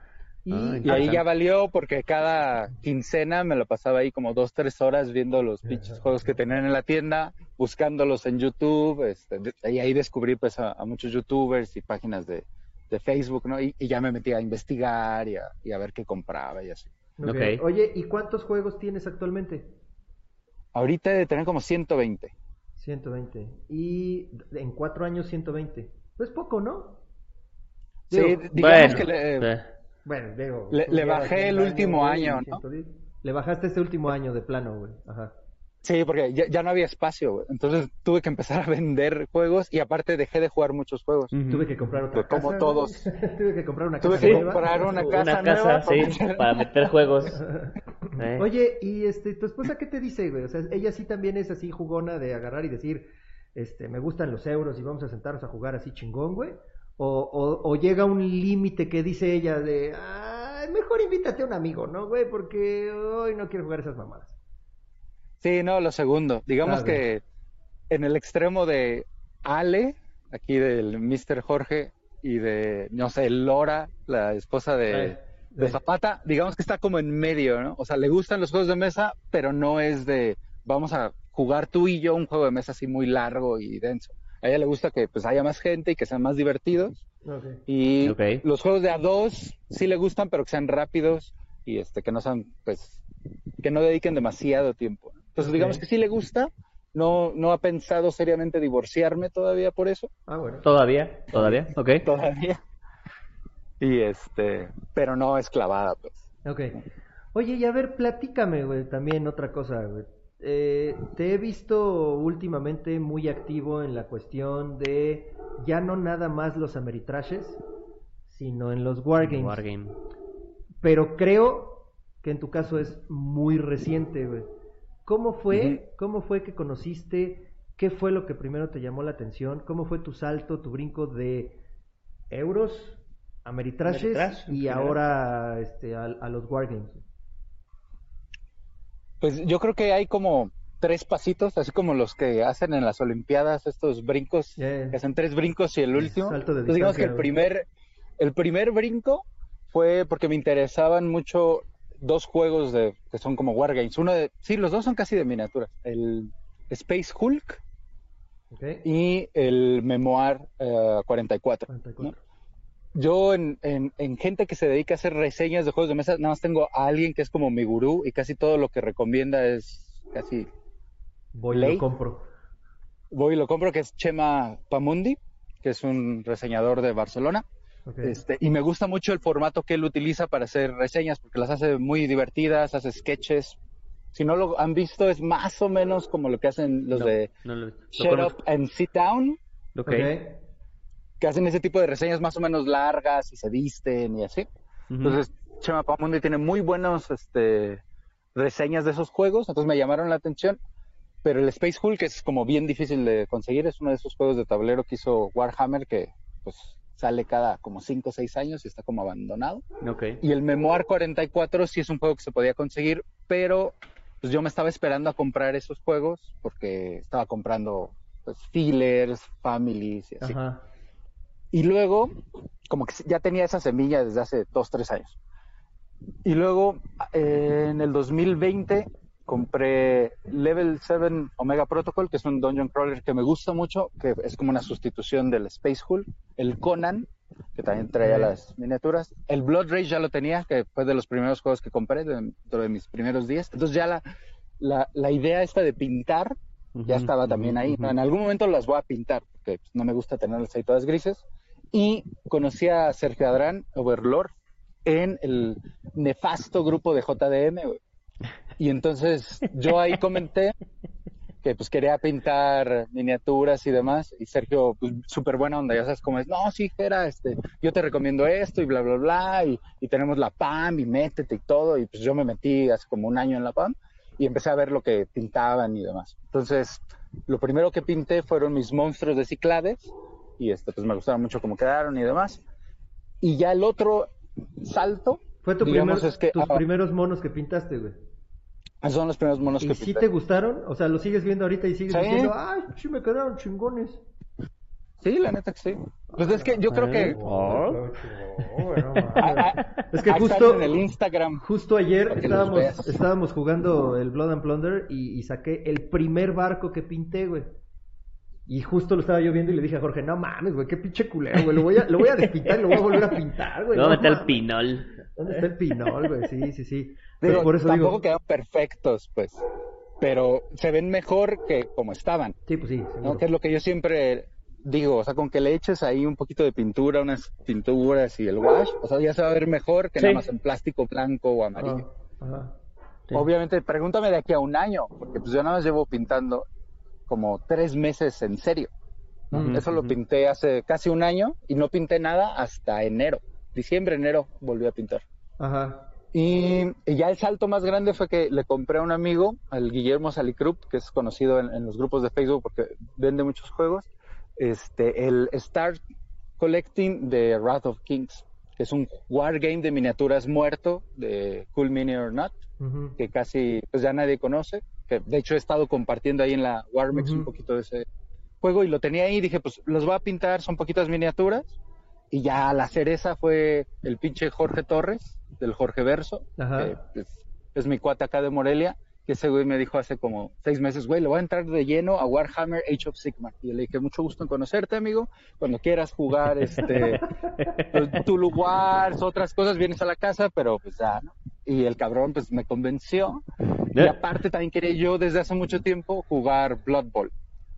Y- Ah, Y ahí ya valió porque cada quincena me lo pasaba ahí como dos, tres horas viendo los pinches juegos que tenían en la tienda, buscándolos en YouTube, este, y ahí descubrí pues a, a muchos youtubers y páginas de, de Facebook, ¿no? Y, y ya me metí a investigar y a, y a ver qué compraba y así. Ok. Ok. Oye, ¿y cuántos juegos tienes actualmente? Ahorita he de tener como 120. 120. Y en cuatro años 120. Pues poco, ¿no? Sí, Digo, digamos Bueno, que le, eh, Bueno, digo. Le- bajé 100 el último año, ¿no? 110. Le bajaste este último año de plano, güey. Ajá. Sí, porque ya, ya no había espacio, güey. Entonces tuve que empezar a vender juegos y aparte dejé de jugar muchos juegos. Tuve que comprar otra Pues como casa. todos. Tuve que comprar una Tuve casa que nueva. comprar una casa Una nueva casa, sí, para meter- para meter juegos. Eh. Oye, y este, ¿tu esposa qué te dice, güey? O sea, ella sí también es así jugona de agarrar y decir, este, me gustan los euros y vamos a sentarnos a jugar así chingón, güey. O, o, o llega un límite que dice ella de, ay, mejor invítate a un amigo, ¿no, güey? Porque hoy no quiero jugar esas mamadas. Sí, no, lo segundo. Digamos que en el extremo de Ale, aquí del Mr. Jorge, y de, no sé, Lora, la esposa de, de. Zapata, digamos que está como en medio, ¿no? O sea, le gustan los juegos de mesa, pero no es de, vamos a jugar tú y yo un juego de mesa así muy largo y denso. A ella le gusta que pues haya más gente y que sean más divertidos. Ok. Y los juegos de a dos sí le gustan, pero que sean rápidos y este que no sean, pues, que no dediquen demasiado tiempo. Entonces, digamos que sí le gusta. No, no ha pensado seriamente divorciarme todavía por eso. Ah, bueno. ¿Todavía? ¿Todavía? Ok. Todavía. Y este, pero no es clavada, pues. Ok. Oye, y a ver, platícame, güey, también otra cosa, güey. Eh, te he visto últimamente muy activo en la cuestión de ya no nada más los Ameritrashes, sino en los Wargames. Wargame. Pero creo que en tu caso es muy reciente, güey. ¿Cómo fue, cómo fue que conociste? ¿Qué fue lo que primero te llamó la atención? ¿Cómo fue tu salto, tu brinco de euros, Ameritrashes Ameritrash, y general. ahora este, a, a los Wargames? Pues yo creo que hay como tres pasitos, así como los que hacen en las Olimpiadas, estos brincos, Yeah. que hacen tres brincos y el último. Salto de Entonces, digamos que el primer, el primer brinco fue porque me interesaban mucho dos juegos de que son como Wargames. Uno de, sí, los dos son casi de miniatura. El Space Hulk y el Memoir eh, 44. 44. Yo en, en, en gente que se dedica a hacer reseñas de juegos de mesa, nada más tengo a alguien que es como mi gurú y casi todo lo que recomienda es casi Voy y lo compro. voy y lo compro, que es Chema Pamundi, que es un reseñador de Barcelona. Ok. Este, y me gusta mucho el formato que él utiliza para hacer reseñas, porque las hace muy divertidas, hace sketches. Si no lo han visto, es más o menos como lo que hacen los No, de no lo he visto. Lo Shut conozco. Up and Sit Down, Ok. Ok. Que hacen ese tipo de reseñas más o menos largas y se visten y así. Ujú. Entonces, Chema Pamundi tiene muy buenos este, reseñas de esos juegos, entonces me llamaron la atención. Pero el Space Hulk es como bien difícil de conseguir, es uno de esos juegos de tablero que hizo Warhammer que pues sale cada como 5 o 6 años y está como abandonado. Ok. Y el Memoir 44 sí es un juego que se podía conseguir, pero pues yo me estaba esperando a comprar esos juegos porque estaba comprando pues fillers, families y así. Ajá. Y luego, como que ya tenía esa semilla desde hace dos, tres años. Y luego, eh, en el 2020, compré Level 7 Omega Protocol, que es un dungeon crawler que me gusta mucho, que es como una sustitución del Space Hulk. El Conan, que también traía las miniaturas. El Blood Rage ya lo tenía, que fue de los primeros juegos que compré dentro de mis primeros días. Entonces ya la, la, la idea esta de pintar ya estaba también ahí. En algún momento las voy a pintar, porque pues, no me gusta tenerlas ahí todas grises. Y conocí a Sergio Adrán, Overlord, en el nefasto grupo de JDM. Y entonces yo ahí comenté que pues quería pintar miniaturas y demás. Y Sergio, pues súper buena onda, ya sabes cómo es. No, sí, Jera, este, yo te recomiendo esto y bla, bla, bla. Y, y tenemos la PAM y métete y todo. Y pues yo me metí hace como un año en la PAM y empecé a ver lo que pintaban y demás. Entonces, lo primero que pinté fueron mis monstruos de Ciclades y este, pues me gustaron mucho cómo quedaron y demás. Y ya el otro salto, Fue tu digamos, primer- es que tus ah, primeros monos que pintaste, güey. esos son los primeros monos ¿Y que si pinté. te gustaron? O sea, ¿lo sigues viendo ahorita y sigues Sí. diciendo, ay, sí me quedaron chingones? Sí, la neta que sí. Pues es que yo creo que Oh. Es que justo, en el Instagram. justo ayer los estábamos, jugando el Blood and Plunder y, y saqué el primer barco que pinté, güey. Y justo lo estaba yo viendo y le dije a Jorge, no mames, güey, qué pinche culero, güey. Lo voy a, lo voy a despintar y lo voy a volver a pintar, güey. ¿Dónde no está el mames. pinol? ¿Dónde está el pinol, güey? Sí, sí, sí. Digo, Pero por eso tampoco digo. quedaron perfectos, pues. Pero se ven mejor que como estaban. Sí, pues sí. Que es lo que yo siempre digo, o sea, con que le eches ahí un poquito de pintura, unas pinturas y el wash, o sea, ya se va a ver mejor que Sí. nada más en plástico blanco o amarillo. Ajá, ajá. Obviamente, pregúntame de aquí a un año, porque pues yo nada más llevo pintando como tres meses en serio. Eso lo pinté hace casi un año y no pinté nada hasta enero. Diciembre, enero volví a pintar. Ajá. Y, ya el salto más grande fue que le compré a un amigo, al Guillermo Salicrup, que es conocido en, los grupos de Facebook porque vende muchos juegos, este, el Start Collecting de Wrath of Kings, que es un wargame de miniaturas muerto de Cool Mini or Not, que casi pues ya nadie conoce, que de hecho he estado compartiendo ahí en la Warmix un poquito de ese juego y lo tenía ahí y dije, pues los voy a pintar, son poquitas miniaturas. Y ya la cereza fue el pinche Jorge Torres, del Jorge Verso, que es, mi cuate acá de Morelia, que ese güey me dijo hace como seis meses, güey, le voy a entrar de lleno a Warhammer Age of Sigmar. Y le dije, mucho gusto en conocerte, amigo. Cuando quieras jugar este Tulu Wars, otras cosas, vienes a la casa, pero pues ya, ¿no? Y el cabrón pues me convenció. Y aparte también quería yo desde hace mucho tiempo jugar Blood Bowl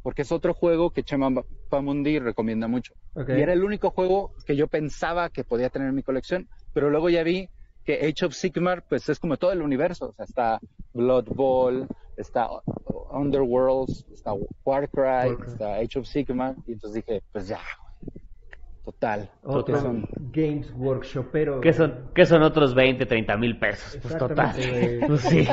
porque es otro juego que Chema Pamundi recomienda mucho. Y era el único juego que yo pensaba que podía tener en mi colección, pero luego ya vi que Age of Sigmar pues es como todo el universo, o sea, está Blood Bowl, está Underworlds, está Warcry, está Age of Sigmar, y entonces dije, pues ya, Total. Otro son... Games Workshop, pero... ¿Qué son, ¿Qué son otros 20, 30 mil pesos? Pues total. Pues sí.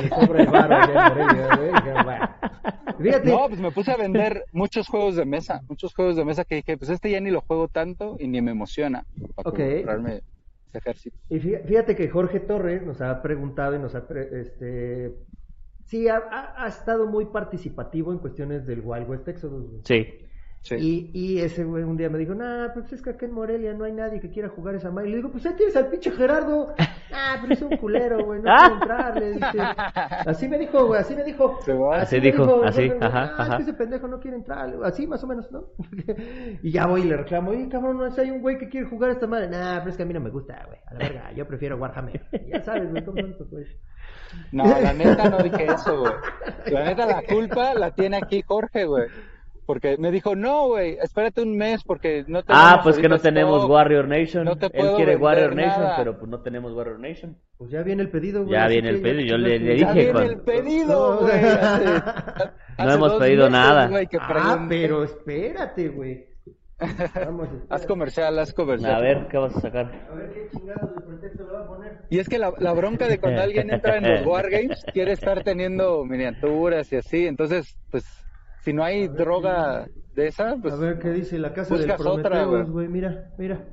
No, pues me puse a vender muchos juegos de mesa, muchos juegos de mesa que dije, pues este ya ni lo juego tanto y ni me emociona para comprarme ejército. Y fíjate que Jorge Torres nos ha preguntado y nos ha, este, sí, ha, ha, estado muy participativo en cuestiones del Wild West Exodus. Sí. Y, y, ese güey un día me dijo, nah, pues es que acá en Morelia no hay nadie que quiera jugar esa madre. Y le digo, pues ahí tienes al pinche Gerardo. Ah, pero es un culero, güey, no quiero entrar. Le dije, así me dijo, güey, así me dijo. Así, dijo, así, ajá, ah, Es que ese pendejo no quiere entrar. Así más o menos, ¿no? y ya voy y le reclamo, oye, cabrón, no sé, hay un güey que quiere jugar esta madre. Nah, pero es que a mí no me gusta, güey. A la verga, yo prefiero Warhammer. ya sabes, güey, cómo son pues. No, la neta no dije eso, güey. La neta la culpa la tiene aquí Jorge, güey. Porque me dijo, no, güey, espérate un mes porque no tenemos. Ah, pues que no tenemos Warrior Nation. Él quiere Warrior Nation, pero pues no tenemos Warrior Nation. Pues ya viene el pedido, güey. Ya viene el pedido, yo le, dije. Ya viene el pedido, güey. no hemos pedido nada. ah, pero espérate, güey. haz comercial, haz comercial. A ver, ¿qué vas a sacar? A ver qué chingados de pretexto le va a poner. Y es que la, la bronca de cuando alguien entra en los Wargames quiere estar teniendo miniaturas y así, entonces, pues si no hay droga de esa, pues. A ver qué dice la casa del Prometeus, güey. Mira, mira.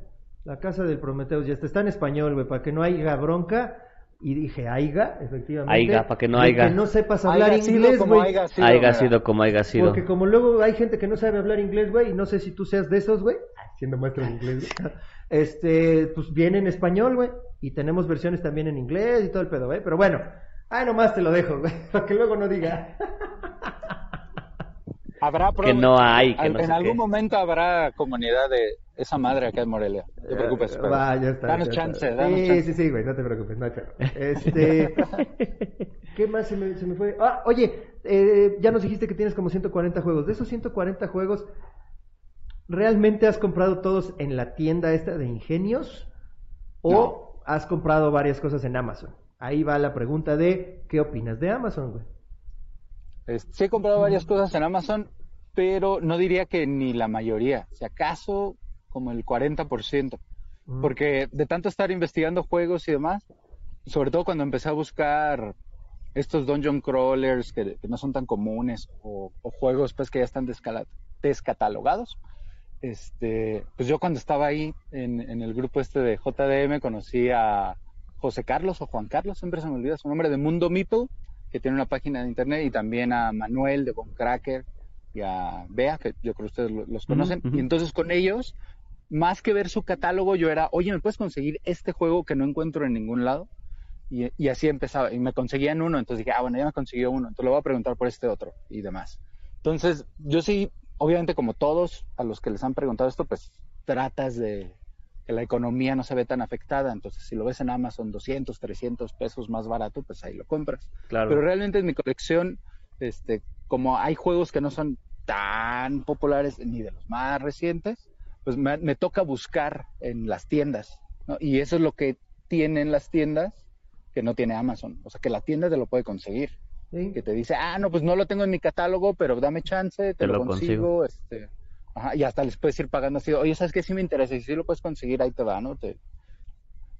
La casa del Prometeus. Ya está, está en español, güey, para que no haya bronca. Y dije, aiga, efectivamente. Aiga, para que no haya. Que no sepas hablar inglés, güey. Aiga, sido, aiga sido como haya sido. Porque como luego hay gente que no sabe hablar inglés, güey, y no sé si tú seas de esos, güey, siendo maestro de inglés, este, pues viene en español, güey, y tenemos versiones también en inglés y todo el pedo, güey. Pero bueno, ay, nomás te lo dejo, güey, para que luego no diga. Habrá que no hay. Que en algún momento habrá comunidad de esa madre acá en Morelia. No te preocupes. va, ya está. Danos chance, danos sí, chance. Sí, sí, güey, no te preocupes, no hay Este, ¿Qué más se me, se me fue? Ah, oye, eh, ya nos dijiste que tienes como 140 juegos. De esos 140 juegos, ¿realmente has comprado todos en la tienda esta de ingenios? ¿O has comprado varias cosas en Amazon? Ahí va la pregunta de, ¿qué opinas de Amazon, güey? Sí he comprado varias cosas en Amazon, pero no diría que ni la mayoría, si acaso como el 40%, mm. porque de tanto estar investigando juegos y demás, sobre todo cuando empecé a buscar estos dungeon crawlers que, no son tan comunes o, juegos pues que ya están descatalogados, este, pues yo cuando estaba ahí en, en, el grupo este de JDM conocí a José Carlos o Juan Carlos, siempre se me olvida su nombre, de Mundo Meeple, que tiene una página de internet, y también a Manuel de Boncracker y a Bea, que yo creo que ustedes los conocen. Y entonces con ellos, más que ver su catálogo, yo era, oye, ¿me puedes conseguir este juego que no encuentro en ningún lado? Y, así empezaba, y me conseguían uno, entonces dije, ah, bueno, ya me consiguió uno, entonces le voy a preguntar por este otro y demás. Entonces, yo sí, obviamente como todos a los que les han preguntado esto, pues tratas de, que la economía no se ve tan afectada. Entonces, si lo ves en Amazon 200, 300 pesos más barato, pues ahí lo compras. Claro. Pero realmente en mi colección, este, como hay juegos que no son tan populares ni de los más recientes, pues me, toca buscar en las tiendas. Y eso es lo que tienen las tiendas que no tiene Amazon. O sea, que la tienda te lo puede conseguir. Sí. Que te dice, ah, no, pues no lo tengo en mi catálogo, pero dame chance, te, Te lo, lo consigo. consigo. Este, ajá, y hasta les puedes ir pagando así, oye, ¿sabes qué? Sí me interesa, y si sí lo puedes conseguir, ahí te va, ¿no? Te,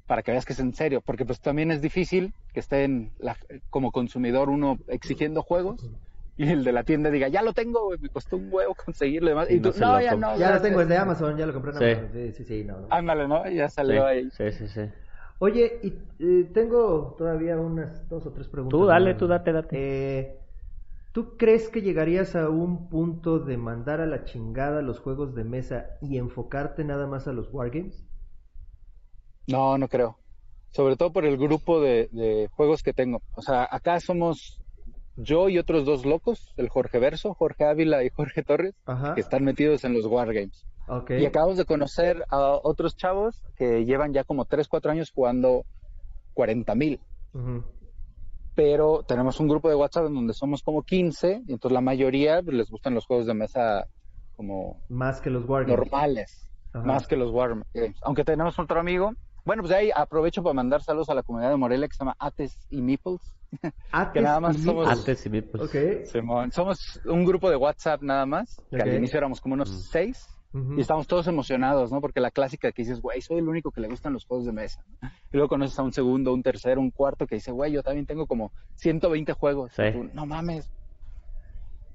para que veas que es en serio, porque pues también es difícil que estén la- como consumidor uno exigiendo juegos y el de la tienda diga, ya lo tengo, güey, me costó un huevo conseguirlo y demás. Y no ya no. Ya lo gracias". tengo, es de Amazon, ya lo compré en Sí. Amazon. Sí, sí, sí, no, no. Ándale, ¿no? Ya Sí, salió ahí. sí, sí, sí. Oye, y eh, tengo todavía unas dos o tres preguntas. Tú dale, tú date, date. Eh, ¿Tú crees que llegarías a un punto de mandar a la chingada los juegos de mesa y enfocarte nada más a los wargames? No, no creo. Sobre todo por el grupo de, de juegos que tengo. O sea, acá somos yo y otros dos locos, el Jorge Verso, Jorge Ávila y Jorge Torres, Ajá. que están metidos en los Wargames. Y acabamos de conocer a otros chavos que llevan ya como 3, 4 años jugando 40 mil. Pero tenemos un grupo de WhatsApp en donde somos como 15, y entonces la mayoría pues, les gustan los juegos de mesa como Más que los wargames. normales, Ajá. más que los Wargames. Aunque tenemos otro amigo. Bueno, pues ahí aprovecho para mandar saludos a la comunidad de Morelia que se llama Ates y Meeples. Ates que nada más y somos- Meeples. Antes sí, vi, pues. Ok. Simón, Somos un grupo de WhatsApp nada más, que al inicio éramos como unos Mm. seis. Y estamos todos emocionados, ¿no? Porque la clásica que dices, güey, soy el único que le gustan los juegos de mesa. Y luego conoces a un segundo, un tercero, un cuarto que dice, güey, yo también tengo como 120 juegos. Sí. Y tú, no mames.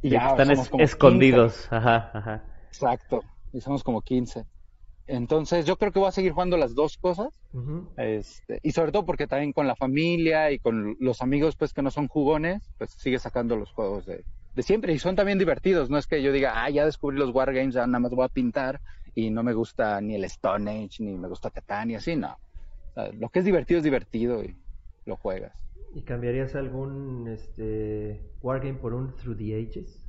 Y Sí, ya están somos es- como 15. escondidos. Ajá, ajá. Exacto. Y somos como 15. Entonces, yo creo que voy a seguir jugando las dos cosas. Este, y sobre todo porque también con la familia y con los amigos, pues que no son jugones, pues sigue sacando los juegos de, de siempre. Y son también divertidos. No es que yo diga, ah, ya descubrí los Wargames, ya nada más voy a pintar y no me gusta ni el Stone Age, ni me gusta Catán y así, no. O sea, lo que es divertido es divertido y lo juegas. ¿Y cambiarías algún este wargame por un Through the Ages?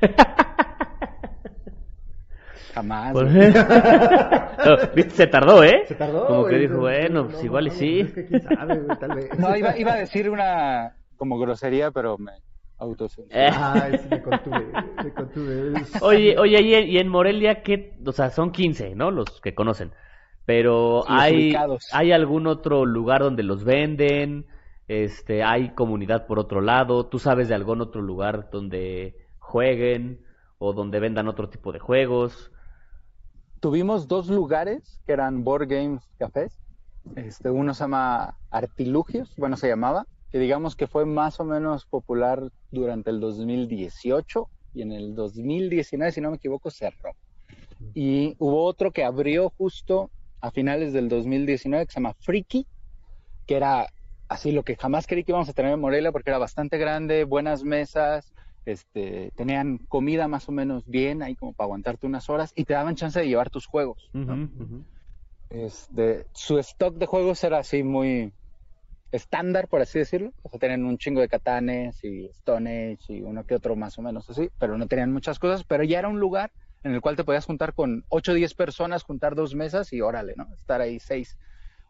Jamás. Por- güey. No, viste, se tardó, ¿eh? Se tardó. Como que dijo, no, bueno, no, pues no, igual y no, sí. Es que quién sabe, güey, tal vez. No, iba, iba a decir una como grosería, pero me autocensuré. Eh. Ay, sí, me contuve, me contuve. Oye, oye, y en, y en Morelia, ¿qué? O sea, son 15, ¿no? Los que conocen. Pero hay. ¿hay algún otro lugar donde los venden? Este, ¿hay comunidad por otro lado? ¿Tú sabes de algún otro lugar donde jueguen o donde vendan otro tipo de juegos? Tuvimos dos lugares que eran board games cafés. Este, uno se llama Artilugios, bueno, se llamaba, que digamos que fue más o menos popular durante el 2018 y en el 2019, si no me equivoco, cerró. Y hubo otro que abrió justo a finales del 2019 que se llama Freaky, que era así lo que jamás creí que íbamos a tener en Morelia porque era bastante grande, buenas mesas, este, tenían comida más o menos bien ahí como para aguantarte unas horas y te daban chance de llevar tus juegos. Este, su stock de juegos era así muy estándar, por así decirlo. O sea, tenían un chingo de Catanes y Stone Age y uno que otro más o menos así, pero no tenían muchas cosas. Pero ya era un lugar en el cual te podías juntar con 8 o 10 personas, juntar dos mesas y órale, ¿no? Estar ahí 6,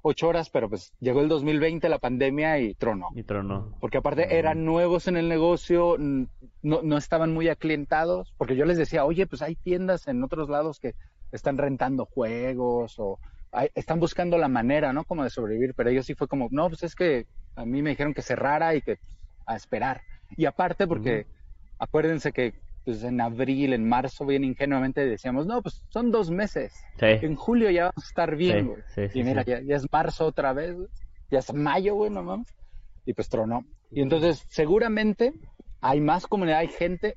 8 horas, pero pues llegó el 2020, la pandemia y tronó. Y tronó. Porque aparte eran nuevos en el negocio, no, no estaban muy aclientados, porque yo les decía, oye, pues hay tiendas en otros lados que están rentando juegos o están buscando la manera, ¿no? Como de sobrevivir, pero ellos sí fue como, no, pues es que a mí me dijeron que cerrara y que pues, a esperar. Y aparte porque acuérdense que pues en abril, en marzo, bien ingenuamente decíamos, no, pues son dos meses. Sí. En julio ya vamos a estar bien, Sí, sí, y mira. Ya, ya es marzo otra vez, güey. Ya es mayo, güey, no mames. Y pues tronó. Y entonces, seguramente hay más comunidad, hay gente.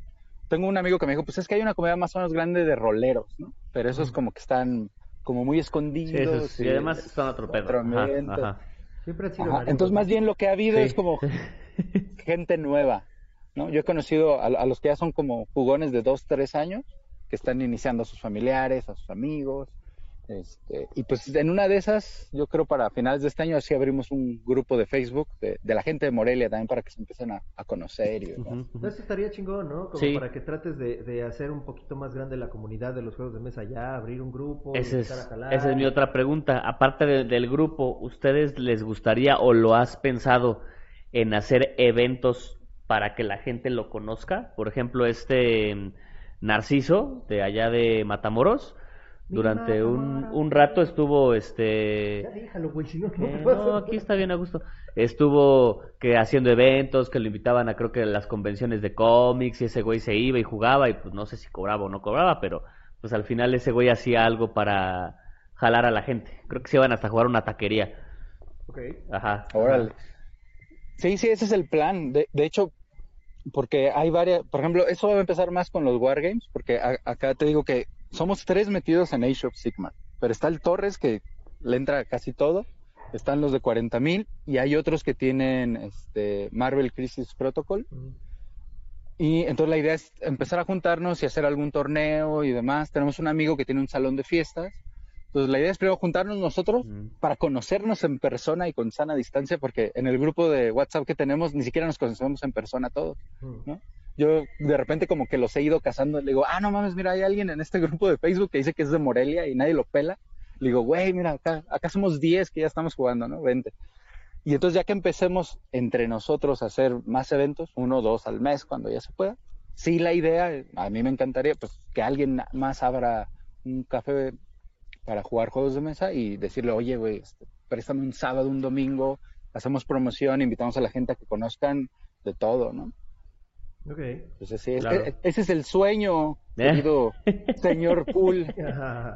Tengo un amigo que me dijo, pues es que hay una comunidad más o menos grande de roleros, ¿no? Pero esos como que están como muy escondidos. y además son otro pedo. otro Ajá, ambiente. ajá. Siempre han sido Ajá, varios. Entonces, más bien lo que ha habido Sí. es como gente nueva, ¿no? Yo he conocido a, a los que ya son como jugones de dos, tres años, que están iniciando a sus familiares, a sus amigos. Este, y pues en una de esas, yo creo para finales de este año, así abrimos un grupo de Facebook de, de la gente de Morelia también para que se empiecen a, a conocer. Y, demás. Ujú, ujú. Eso estaría chingón, ¿no? Como Sí. para que trates de, de hacer un poquito más grande la comunidad de los juegos de mesa ya, abrir un grupo, Ese es- a jalar. esa es mi otra pregunta. Aparte de- del grupo, ¿ustedes les gustaría o lo has pensado en hacer eventos para que la gente lo conozca? Por ejemplo, este mm, Narciso de allá de Matamoros durante un, un rato estuvo este Ya déjalo, güey, si no, no Eh, te vas a- no, aquí está bien a gusto. Estuvo que haciendo eventos, que lo invitaban a creo que a las convenciones de cómics y ese güey se iba y jugaba y pues no sé si cobraba o no cobraba, pero pues al final ese güey hacía algo para jalar a la gente. Creo que se iban hasta a jugar una taquería. Ok. Ajá. Órale. Sí, sí, ese es el plan. De, de hecho, porque hay varias, por ejemplo, eso va a empezar más con los Wargames, porque a- acá te digo que somos tres metidos en Age of Sigmar, pero está el Torres que le entra casi todo, están los de 40.000 y hay otros que tienen este Marvel Crisis Protocol Mm. y entonces la idea es empezar a juntarnos y hacer algún torneo y demás. Tenemos un amigo que tiene un salón de fiestas. Entonces la idea es primero juntarnos nosotros Mm. para conocernos en persona y con sana distancia, porque en el grupo de WhatsApp que tenemos ni siquiera nos conocemos en persona todos. Mm. ¿no? Yo de repente como que los he ido cazando, le digo, ah, no mames, mira, hay alguien en este grupo de Facebook que dice que es de Morelia y nadie lo pela. Le digo, güey, mira, acá, acá somos 10 que ya estamos jugando, ¿no? Vente. Y entonces ya que empecemos entre nosotros a hacer más eventos, uno o dos al mes cuando ya se pueda, sí la idea, a mí me encantaría pues que alguien más abra un café para jugar juegos de mesa y decirle, oye, güey, este, préstame un sábado, un domingo, hacemos promoción, invitamos a la gente a que conozcan de todo, ¿no? Ok. Entonces sí, es- Claro. e- ese es el sueño, ¿Eh? querido señor Pool. Ajá.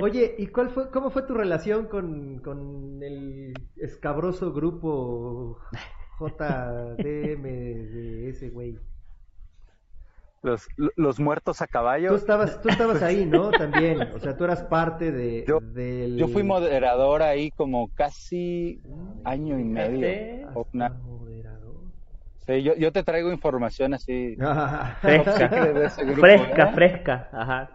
Oye, ¿y cuál fue, cómo fue tu relación con, con el escabroso grupo JDM de ese güey? Los, los muertos a Tú caballo. estabas, tú estabas ahí, ¿no? También. O sea, tú eras parte de, Yo- del... Yo fui moderador ahí como casi año y medio. Fíjate. o una- Moderador. Sí, yo, yo te traigo información así. Fresca, grupo, fresca, ¿eh? fresca. Ajá.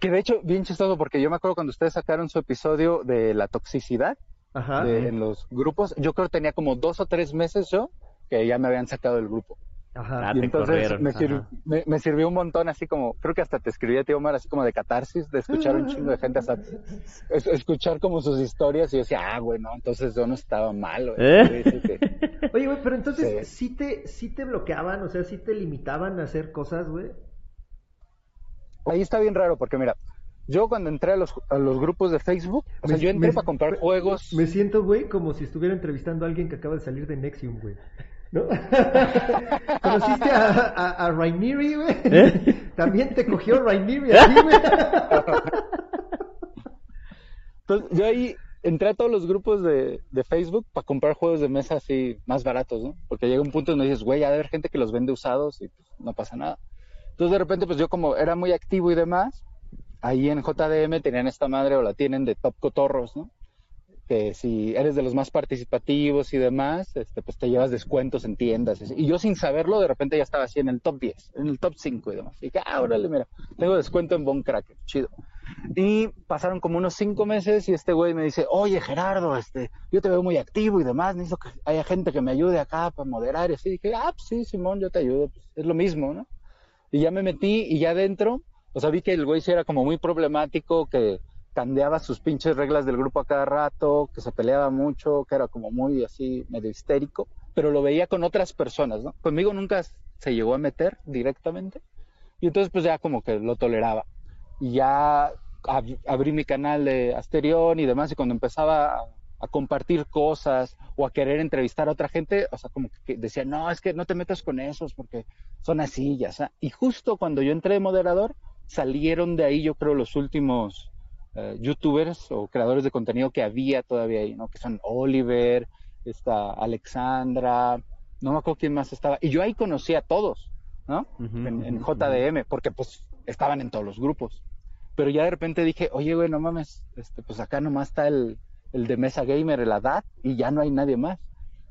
Que de hecho, bien chistoso, porque yo me acuerdo cuando ustedes sacaron su episodio de la toxicidad Ajá. de- en los grupos, yo creo que tenía como dos o tres meses yo que ya me habían sacado del grupo. Ajá. Ah, y entonces me, sir- ajá. me, me sirvió un montón, así como, creo que hasta te escribí a ti, Omar, así como de catarsis, de escuchar un chingo de gente, hasta es- escuchar como sus historias, y yo decía, ah, güey, no, entonces yo no estaba mal, güey. ¿Eh? Oye, güey, pero entonces Sí. sí. te, sí te bloqueaban, o sea, sí te limitaban a hacer cosas, güey. Ahí está bien raro, porque mira, yo cuando entré a los, a los grupos de Facebook, o sea, yo entré me- para comprar juegos. Me siento, güey, como si estuviera entrevistando a alguien que acaba de salir de Nexium, güey. ¿No? ¿Conociste a, a, a Rainieri, güey? ¿Eh? También te cogió Rainieri a ti, güey. Entonces, yo ahí entré a todos los grupos de, de Facebook para comprar juegos de mesa así más baratos, ¿no? Porque llega un punto donde dices, güey, ha de haber gente que los vende usados y pues, no pasa nada. Entonces, de repente, pues yo como era muy activo y demás, ahí en JDM tenían esta madre o la tienen de Top Cotorros, ¿no? Que si eres de los más participativos y demás, este, pues te llevas descuentos en tiendas. y. Y yo sin saberlo, de repente ya estaba así en el top 10, en el top 5 y demás. Y que, ah, órale, mira, tengo descuento en Bon Cracker, chido. Y pasaron como unos cinco meses y este güey me dice, oye Gerardo, este, yo te veo muy activo y demás, necesito que haya gente que me ayude acá para moderar y así. dije, ah, pues sí, Simón, yo te ayudo, pues es lo mismo, ¿no? Y ya me metí y ya adentro, o sea, vi que el güey sí era como muy problemático, que cambiaba sus pinches reglas del grupo a cada rato, que se peleaba mucho, que era como muy así, medio histérico, pero lo veía con otras personas, ¿no? Conmigo nunca se llegó a meter directamente y entonces pues ya como que lo toleraba. Y ya ab- abrí mi canal de Asterión y demás y cuando empezaba a, a compartir cosas o a querer entrevistar a otra gente, o sea, como que decía, no, es que no te metas con esos porque son así, ya sea. Y justo cuando yo entré de moderador, salieron de ahí, yo creo, los últimos eh, youtubers o creadores de contenido que había todavía ahí, ¿no? Que son Oliver, está Alexandra, no me acuerdo quién más estaba. Y yo ahí conocí a todos, ¿no? Ujú, en, en ujú, JDM, porque pues estaban en todos los grupos. Pero ya de repente dije, oye, güey, no mames, este, pues acá nomás está el, el de Mesa Gamer, el ADAT, y ya no hay nadie más.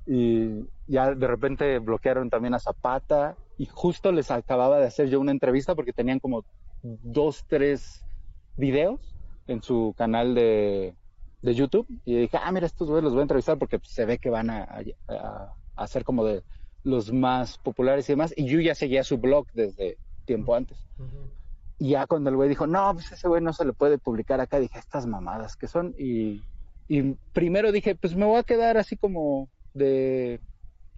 Y ya de repente bloquearon también a Zapata, y justo les acababa de hacer yo una entrevista porque tenían como dos, tres videos en su canal de, de YouTube. Y dije, ah, mira, estos güeyes los voy a entrevistar porque pues, se ve que van a, a, a ser como de los más populares y demás. Y yo ya seguía su blog desde tiempo antes. Y ya cuando el güey dijo, no, pues ese güey no se le puede publicar acá, dije, estas mamadas que son. Y, y primero dije, pues me voy a quedar así como de,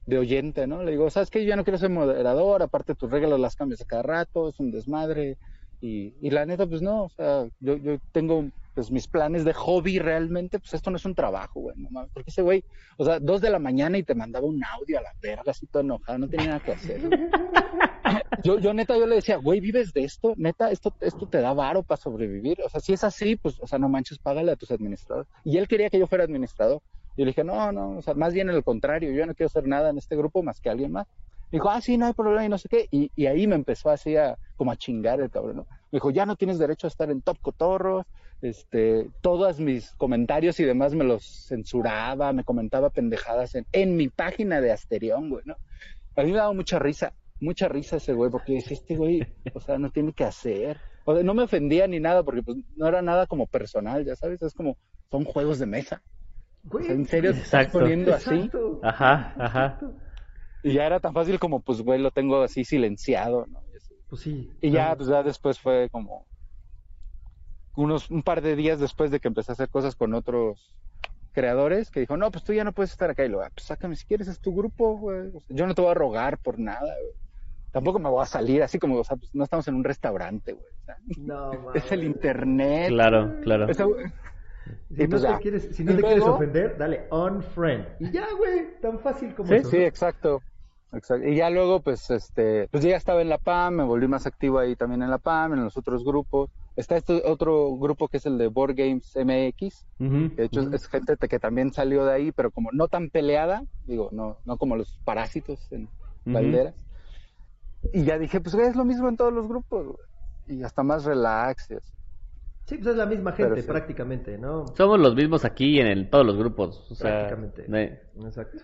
de oyente, ¿no? Le digo, ¿sabes qué? Yo ya no quiero ser moderador, aparte tus reglas las cambias a cada rato, es un desmadre. Y, y la neta, pues no, o sea, yo, yo tengo pues mis planes de hobby realmente, pues esto no es un trabajo, güey, no mames, porque ese güey, o sea, dos de la mañana y te mandaba un audio a la verga, así todo enojado, no tenía nada que hacer. yo, yo neta, yo le decía, güey, ¿vives de esto? Neta, esto, esto te da varo para sobrevivir. O sea, si es así, pues, o sea, no manches, págale a tus administradores. Y él quería que yo fuera administrador. Y le dije, no, no, o sea, más bien en el contrario, yo no quiero hacer nada en este grupo más que alguien más. Dijo, ah, sí, no hay problema y no sé qué. Y, y ahí me empezó así a, como a chingar el cabrón, ¿no? Me dijo, ya no tienes derecho a estar en Top Cotorros, este, todos mis comentarios y demás me los censuraba, me comentaba pendejadas en, en mi página de Asterión, güey, ¿no? A mí me daba mucha risa, mucha risa ese güey, porque decía, este güey, o sea, no tiene que hacer. O sea, no me ofendía ni nada, porque pues no era nada como personal, ya sabes, es como, son juegos de mesa. O sea, en serio te estás Exacto. poniendo así. Exacto. Ajá, ajá. Y ya era tan fácil como, pues, güey, lo tengo así silenciado, ¿no? Y así. Pues sí. Y ya, pues ya después fue como unos un par de días después de que empecé a hacer cosas con otros creadores que dijo, no, pues tú ya no puedes estar acá. Y lo, "Ah, pues sácame si quieres, es tu grupo, güey. O sea, yo no te voy a rogar por nada, güey. Tampoco me voy a salir así como, o sea, pues no estamos en un restaurante, güey. O sea, No, es el internet. Claro, claro. Esa- Si Y no pues te quieres, si no Y te quieres ofender, dale unfriend. Y ya, güey, tan fácil como Sí, eso. Sí, exacto. Exacto. Y ya luego, pues, este, pues ya estaba en la PAM, me volví más activo ahí también en la PAM, en los otros grupos. Está este otro grupo que es el de Board Games MX, de hecho es gente que también salió de ahí, pero como no tan peleada, digo, no, no como los parásitos en Ujú. Valderas. Y ya dije, pues es lo mismo en todos los grupos. Y hasta más relax. y así. Sí, pues es la misma gente sí. prácticamente, ¿no? Somos los mismos aquí en el- todos los grupos. O sea, Prácticamente. Exacto.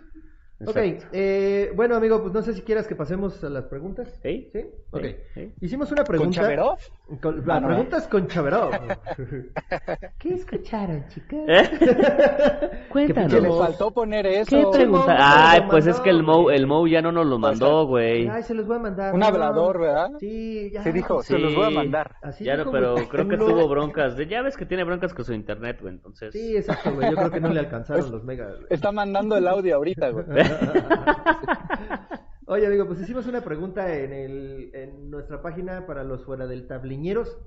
Exacto. Ok, eh, bueno amigo, pues no sé si quieras que pasemos a las preguntas. ¿Sí? ¿Sí? Ok. sí. Hicimos una ¿Con pregunta. Chaverov? Con- la Ah, no. pregunta es con Chaverov. ¿Qué escucharon, chicas? ¿Eh? Cuéntanos. Que le Mo- faltó poner eso. ¿Qué pregunta? Ay, pues es que el Mo, güey. el Mo ya no nos lo mandó, güey. Ay, se los voy a mandar. Un no. hablador, ¿verdad? Sí, ya. Se dijo, Sí. se los voy a mandar. Así Ya no, pero creo que No. tuvo broncas. de- Ya ves que tiene broncas con su internet, güey. Entonces. Sí, exacto, güey. Yo creo que no le alcanzaron los megas. Está mandando el audio ahorita, güey. Oye, amigo, pues hicimos una pregunta en, el, en nuestra página para los fuera del tabliñeros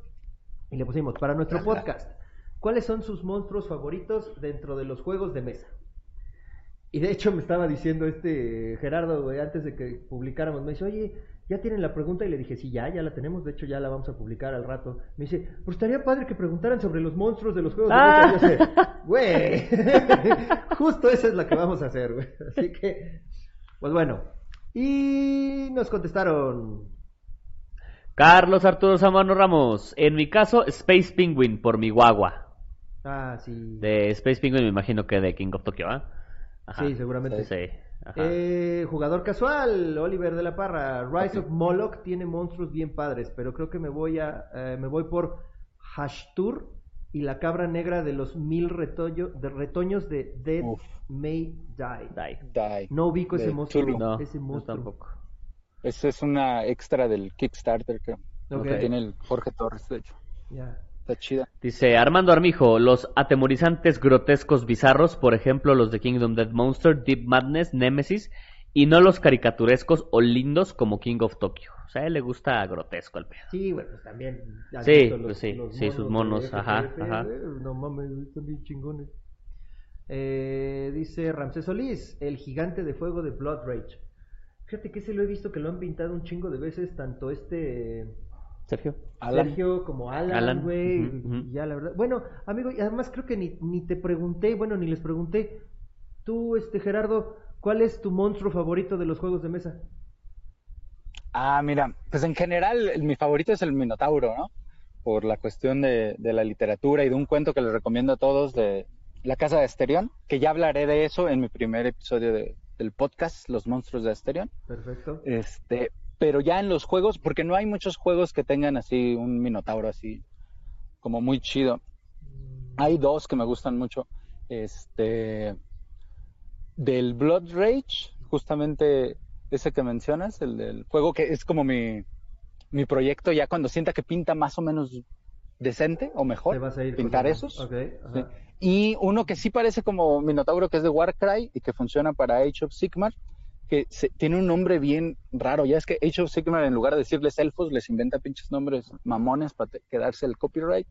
y le pusimos, para nuestro podcast, ¿cuáles son sus monstruos favoritos dentro de los juegos de mesa? Y de hecho me estaba diciendo este Gerardo, güey, antes de que publicáramos, me dice, oye, ¿ya tienen la pregunta? Y le dije, sí, ya, ya la tenemos, de hecho ya la vamos a publicar al rato. Me dice, pues estaría padre que preguntaran sobre los monstruos de los juegos de Ah. mesa. Y yo sé, güey, justo esa es la que vamos a hacer, güey. Así que, pues bueno. Y nos contestaron. Carlos Arturo Zamano Ramos. En mi caso, Space Penguin por mi guagua. Ah, sí. De Space Penguin me imagino que de King of Tokyo, ¿ah? Sí, seguramente. Sí. Eh, jugador casual, Oliver de la Parra. Rise of Moloch tiene monstruos bien padres, pero creo que me voy a eh, me voy por Hashtur y la cabra negra de los mil retollo- de retoños de Dead Uf. May Die. Die. Die. No ubico ese monstruo. No, ese yo monstruo. tampoco. Esa es una extra del Kickstarter que, tiene el Jorge Torres, de hecho. Ya. Está chida. Dice Armando Armijo, los atemorizantes grotescos bizarros, por ejemplo los de Kingdom Dead Monster, Deep Madness, Nemesis, y no los caricaturescos o lindos como King of Tokyo. O sea, a él le gusta grotesco el pedo. Sí, bueno, pues también. Sí, pues sí, sí, sus monos, ajá, ajá. No mames, están bien chingones. Eh, dice Ramsés Solís, el gigante de fuego de Blood Rage. Fíjate que ese lo he visto que lo han pintado un chingo de veces, tanto este Sergio. Alan. Sergio como Alan, Alan, güey. Ya, la verdad. Bueno, amigo, y además creo que ni, ni te pregunté, bueno, ni les pregunté. Tú, este Gerardo, ¿cuál es tu monstruo favorito de los juegos de mesa? Ah, mira, pues en general mi favorito es el Minotauro, ¿no? Por la cuestión de, de la literatura y de un cuento que les recomiendo a todos de La Casa de Asterión, que ya hablaré de eso en mi primer episodio de- del podcast, Los Monstruos de Asterión. Perfecto. Este, pero ya en los juegos, porque no hay muchos juegos que tengan así un Minotauro así como muy chido. Hay dos que me gustan mucho. Este, del Blood Rage, justamente ese que mencionas, el del juego que es como mi, mi proyecto ya cuando sienta que pinta más o menos decente o mejor, vas a ir pintar esos. Ok, ajá. Sí. Y uno que sí parece como Minotauro, que es de Warcry y que funciona para Age of Sigmar, que se- tiene un nombre bien raro. Ya es que Age of Sigmar, en lugar de decirles elfos, les inventa pinches nombres mamones para te- quedarse el copyright.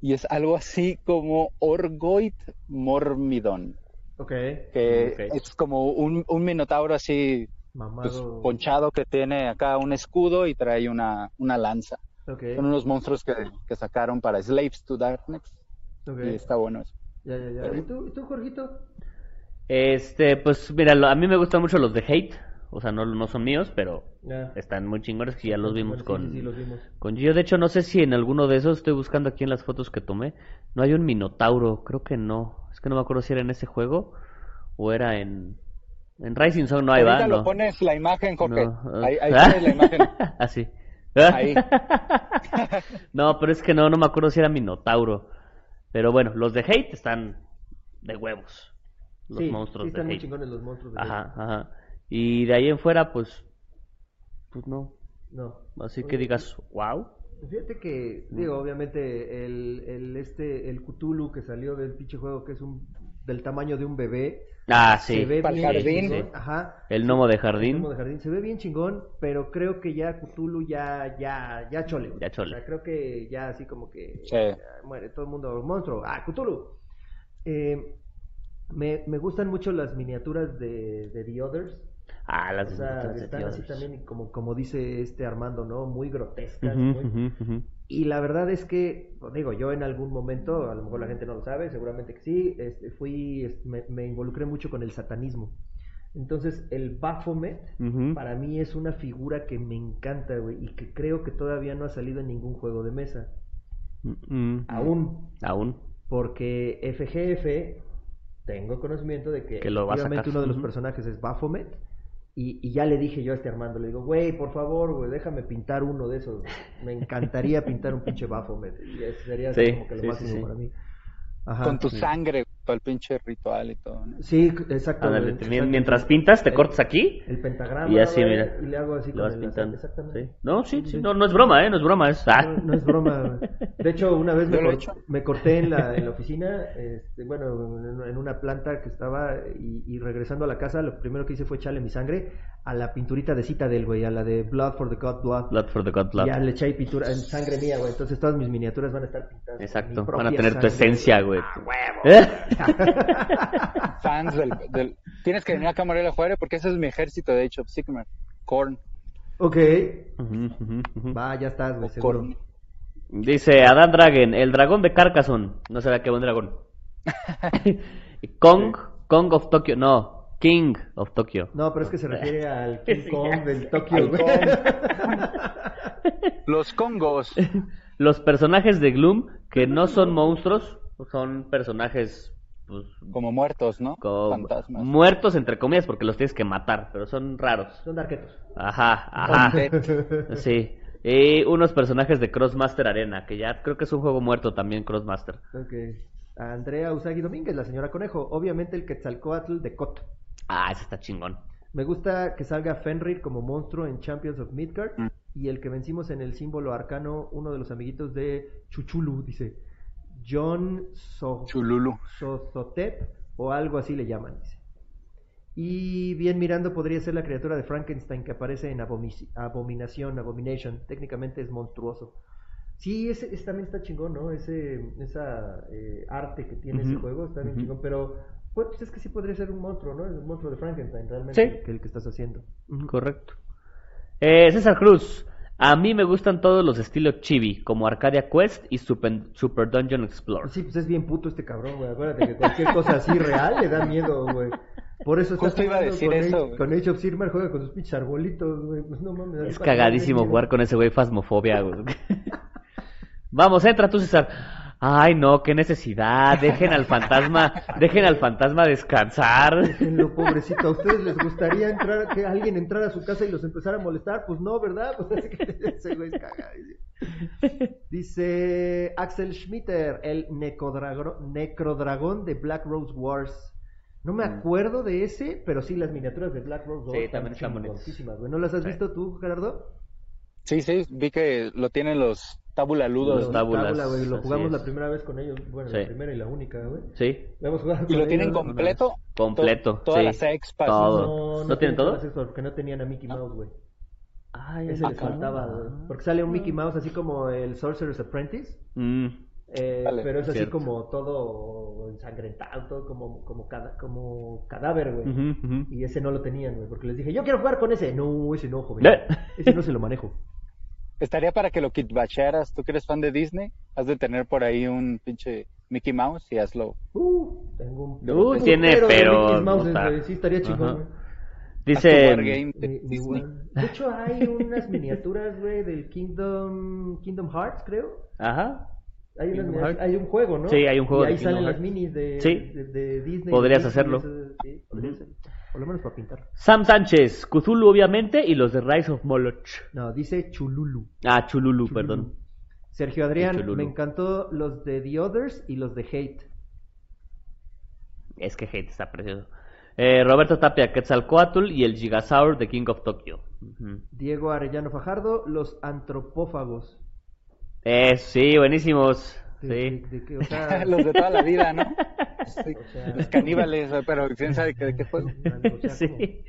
Y es algo así como Orgoid Mormidon, Ok. que es como un, un minotauro así pues, ponchado que tiene acá un escudo y trae una, una lanza. Ok. Son unos monstruos que, que sacaron para Slaves to Darkness. ok. Y está bueno eso. Ya, ya, ya. ¿Y tú, ¿y tú Jorgito? Este, pues mira, lo- a mí me gustan mucho los de Hate. O sea, no, no son míos, pero están muy chingones que ya los vimos sí, con, sí, sí, los vimos. con Gio. De hecho, no sé si en alguno de esos, estoy buscando aquí en las fotos que tomé, no hay un Minotauro. Creo que no. Es que no me acuerdo si era en ese juego o era en... En Rising Sun no hay, ¿va? lo No. pones la imagen, Jorge. No. Ahí, ahí la imagen. Así. Ahí. no, pero es que no, no me acuerdo si era Minotauro. Pero bueno, los de Hate están de huevos. Los sí, monstruos sí, están de muy Hate. chingones los monstruos de Ajá, ajá. Y de ahí en fuera, pues, pues no. No. Así Oye, que digas, wow. Fíjate que, digo, obviamente, el, el, este, el Cthulhu que salió del pinche juego, que es un del tamaño de un bebé, Ah, sí. se ve Pa'l bien jardín. chingón. Ajá. El gnomo de El jardín. gnomo de jardín se ve bien chingón, pero creo que ya Cthulhu ya, ya, ya chole. Ya chole. O sea, creo que ya así como que Sí. ya muere todo el mundo, monstruo, ah, Cthulhu. Eh, me, me gustan mucho las miniaturas de, de The Others. Ah, O las sea, miniaturas de están así también, como, como dice este Armando, ¿no? Muy grotescas. Muy-. Y la verdad es que, pues, digo, yo en algún momento, a lo mejor la gente no lo sabe, seguramente que sí, este, fui, me, me involucré mucho con el satanismo. Entonces, el Baphomet, para mí es una figura que me encanta, güey, y que creo que todavía no ha salido en ningún juego de mesa. Mm, Aún, Aún. porque FGF, tengo conocimiento de que, Que lo a uno de los personajes es Baphomet. Y, y ya le dije yo a este Armando, le digo, güey, por favor, güey, déjame pintar uno de esos. Me encantaría pintar un pinche Baphomet. Y eso sería Sí, como que lo sí. para mí. Ajá. Con tu Sí. sangre, todo el pinche ritual y todo. ¿no? Sí, exacto. Ándale, mientras pintas, te El- cortas aquí El pentagrama. Y así, mira, Y le hago así lo con vas el pintando. Exactamente. Sí. No, sí, sí, no, no es broma, ¿eh? No es broma, es... ah. No, no es broma. De hecho, una vez me, Yo lo he cor- hecho. me corté en la, en la oficina, este, bueno, en, en una planta que estaba y, y regresando a la casa, lo primero que hice fue echarle mi sangre a la pinturita de Citadel, güey, a la de Blood for the God Blood. Blood for the God Y Blood. ya le eché pintura, en sangre mía, güey. Entonces todas mis miniaturas van a estar pintadas. Exacto, van a tener tu sangre, esencia, güey. ¡Ah, huevo! ¿Eh? Fans del, del- Tienes que venir acá a Morelia Juárez porque ese es mi ejército de Age of Sigmar. Korn. Ok. Va, ya estás, güey. Korn. Dice Adán Dragon, el dragón de Carcassonne. No será qué buen dragón. Kong, Kong of Tokyo. No, King of Tokyo. No, pero es que se refiere al King Kong del Al güey. Los Congos. Los personajes de Gloom, que no son monstruos, son personajes pues, Como muertos, ¿no? como Fantasmas. muertos, entre comillas, porque los tienes que matar, pero son raros. Son darquetos. Ajá, ajá. Sí. Y unos personajes de Crossmaster Arena, que ya creo que es un juego muerto también, Crossmaster. Ok. Andrea Usagi Domínguez, la señora Conejo. Obviamente el Quetzalcoatl de Cot. Ah, ese está chingón. Me gusta que salga Fenrir como monstruo en Champions of Midgard. Mm. Y el que vencimos en el símbolo arcano, uno de los amiguitos de Chuchulu, dice. John So- Chululu. Sozotep o algo así le llaman, dice. Y bien mirando podría ser la criatura de Frankenstein que aparece en Abomi- Abominación, Abomination. Técnicamente es monstruoso. Sí, ese, ese también está chingón, ¿no? Ese esa eh, arte que tiene ese juego está bien chingón, pero pues es que sí podría ser un monstruo, ¿no? Es un monstruo de Frankenstein realmente Sí. que el que estás haciendo. Correcto. Eh, César Cruz. A mí me gustan todos los estilos chibi, como Arcadia Quest y Super, Super Dungeon Explorer. Sí, pues es bien puto este cabrón, güey. Acuérdate que cualquier cosa así real le da miedo, güey. Por eso está Justo iba a decir con eso, con Age of Sigmar juega con sus pinches arbolitos, güey. Pues no mames. Es cagadísimo jugar con ese güey Fasmofobia, güey. Vamos, entra tú, César. Ay, no, qué necesidad. Dejen al fantasma, dejen al fantasma descansar. Déjenlo, pobrecito. ¿A ustedes les gustaría entrar, que alguien entrara a su casa y los empezara a molestar? Pues no, ¿verdad? Pues así que ese güey es cagadísimo. Dice Axel Schmitter, el necrodragón, necrodragón de Black Rose Wars. No me acuerdo de ese, pero sí las miniaturas de Black Rose Wars. Sí, también están bonitas. ¿No las has Sí. visto tú, Gerardo? Sí, sí, vi que lo tienen los Tabula Ludo. Los tábulas, Tábula, güey, Lo jugamos la primera vez con ellos. Bueno, Sí. la primera y la única, güey. Sí, Lo hemos jugado ¿Y lo tienen ellos. completo? completo. To- Todas sí. las expas. Todo. ¿No tienen todo? todas las Xbox, Porque no tenían a Mickey Mouse, güey. Ay, Ese ah, les faltaba, güey. Porque sale un Mickey Mouse así como el Sorcerer's Apprentice. Mm, eh, Vale, pero es así cierto. como todo ensangrentado, todo como, como, cada- como cadáver, güey. ujú. Y ese no lo tenían, güey. Porque les dije, yo quiero jugar con ese. No, ese no, joven. ¿Eh? Ese no se lo manejo. Estaría para que lo kitbachearas. Tú que eres fan de Disney, has de tener por ahí un pinche Mickey Mouse y hazlo. Uh, tengo un. Uh, tengo tiene, de pero Mickey Mouses, no está. Sí, estaría chingón, Dice, de Disney. De hecho, hay unas miniaturas, güey, del Kingdom Kingdom Hearts, creo. ajá, Hay, unas hay un juego, ¿no? Sí, hay un juego Y de ahí salen Kingdom las Hearts. minis de, Sí. de, de Disney. Podrías de hacerlo. eso, sí, podría. Por lo menos para pintar. Sam Sánchez, Cthulhu obviamente y los de Rise of Moloch. No, dice Chululu. Ah, Chululu, Chululu. perdón. Sergio Adrián, Chululu. me encantó los de The Others y los de Hate. Es que Hate está precioso. Eh, Roberto Tapia, Quetzalcoatl y el Gigasaur de King of Tokyo. Diego Arellano Fajardo, los antropófagos. Eh, sí, buenísimos. De- Sí. de- de qué, o sea, Los de toda la vida, ¿no? Sí, O sea- Los caníbales, pero quién sabe de qué juego. Sí.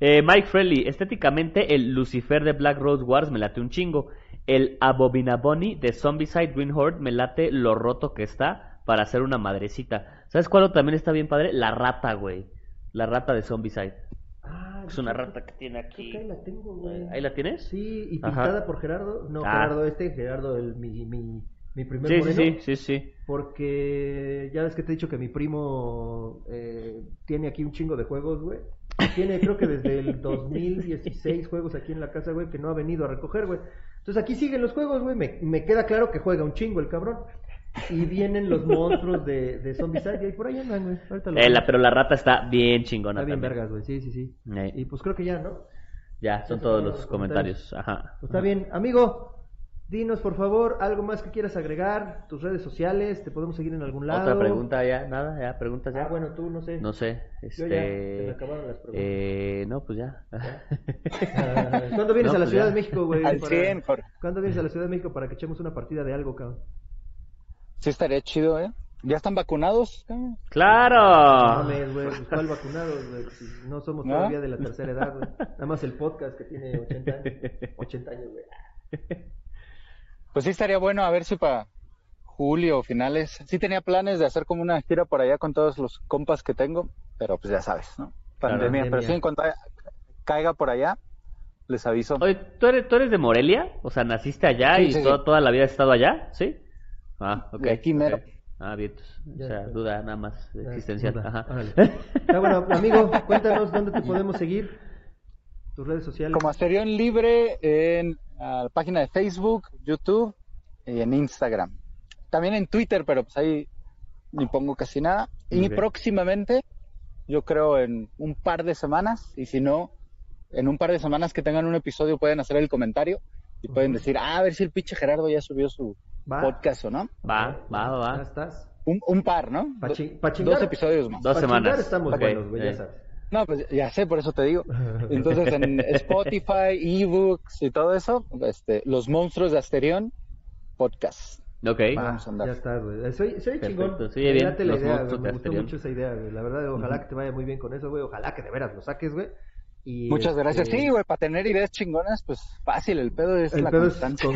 Eh, Mike Frelly, estéticamente el Lucifer de Black Rose Wars me late un chingo. El Abominaboni de Zombicide Green Horde me late lo roto que está para hacer una madrecita. ¿Sabes cuál otro también está bien padre? La rata, güey. La rata de Zombicide. Ah, Es una rata que tiene aquí. que ahí la tengo, güey. ¿Ahí la tienes? Sí, y Ajá. pintada por Gerardo. No, Ah. Gerardo este, Gerardo el, mi, mi, mi primer Sí, sí, moreno. sí, sí, sí. Porque ya ves que te he dicho que mi primo eh, tiene aquí un chingo de juegos, güey. Tiene creo que desde el 2016 juegos aquí en la casa, güey, que no ha venido a recoger, güey. Entonces aquí siguen los juegos, güey. Me, me queda claro que juega un chingo el cabrón. Y vienen los monstruos de, de Zombicide y por ahí andan, güey. Ahorita los Eh, la- pero la rata está bien chingona Está bien también. vergas, güey. Sí, sí, sí. Eh, Y pues creo que ya, ¿no? ya, son Esos todos los los comentarios. Ajá. Pues está bien. Amigo, dinos por favor algo más que quieras agregar. Tus redes sociales, te podemos seguir en algún lado. Otra pregunta ya, nada, ya, preguntas ya. Ah, bueno, tú no sé. No sé, Yo ya, se este... me acabaron las preguntas. eh, no, pues ya. ¿Cuándo vienes No, a la pues Ciudad ya. de México, güey? Al para- 100, Jorge. ¿Cuándo vienes a la Ciudad de México para que echemos una partida de algo, cabrón? Sí estaría chido, ¿eh? ¿Ya están vacunados? No ¡Claro! mames, güey, pues, ¿cuál vacunados, güey? Si no somos ¿No? todavía de la tercera edad, güey. Nada más el podcast que tiene 80 años. 80 años, güey. Pues sí estaría bueno a ver si para julio o finales. Sí tenía planes de hacer como una gira por allá con todos los compas que tengo, pero pues ya sabes, ¿no? Pandemia. Pero sí, en cuanto a- caiga por allá, les aviso. Oye, ¿tú eres, ¿tú eres de Morelia? O sea, ¿naciste allá Sí, y sí, to- sí. toda la vida has estado allá? ¿Sí? Ah, ok. De aquí mero. Ah, bien. pues, o sea, está. duda nada más Ya, existencial. Ajá. Ah, bueno, amigo, cuéntanos dónde te podemos seguir. Tus redes sociales. Como Asterión Libre en la página de Facebook, YouTube y en Instagram. También en Twitter, pero pues ahí ni pongo casi nada. Y próximamente, yo creo en un par de semanas, y si no, en un par de semanas que tengan un episodio pueden hacer el comentario y pueden decir, ah, a ver si el pinche Gerardo ya subió su Va. podcast o no. Va, va, va, Ya estás. Un, un par, ¿no? Pa' Do- chi- pa' chingar. Dos episodios más. Dos Pa' semanas. estamos Ok, buenos, güey, ya eh. sabes. No, pues ya sé, por eso te digo. Entonces en Spotify, ebooks y todo eso, este, Los Monstruos de Asterión, podcast. Ok. Va, Vamos a andar. Ya está, güey. Soy, soy Perfecto. chingón. Sí, bien, la los idea, güey. monstruos Me gustó Asterión. mucho esa idea, güey. La verdad, ojalá que te vaya muy bien con eso, güey. Ojalá que de veras lo saques, güey. Y, Muchas gracias. este, Sí, güey, para tener ideas chingonas, pues fácil, el pedo es El la pedo es constancia.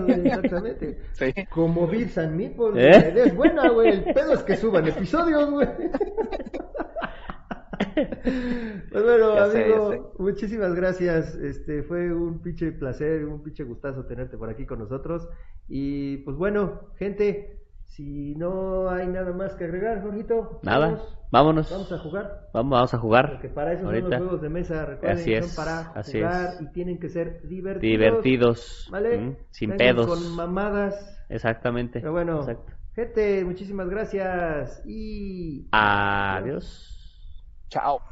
güey, exactamente. Sí. Como Beats and Meatballs, ¿Eh? la idea es buena, güey. El pedo es que suban episodios, güey. Pues bueno, Ya amigo, sé. muchísimas gracias. Este fue un pinche placer, un pinche gustazo tenerte por aquí con nosotros. Y pues bueno, gente, si no hay nada más que agregar, Jorgito, Nada. vamos, Vámonos. vamos a jugar. Vamos, vamos a jugar. Porque para eso son Ahorita. los juegos de mesa, recuerden, Así es, son para así jugar es. y tienen que ser divertidos. Divertidos. ¿Vale? Mm, Sin Vengan pedos. Con mamadas. Exactamente. Pero bueno, Exacto. gente, muchísimas gracias y Adiós. Ciao.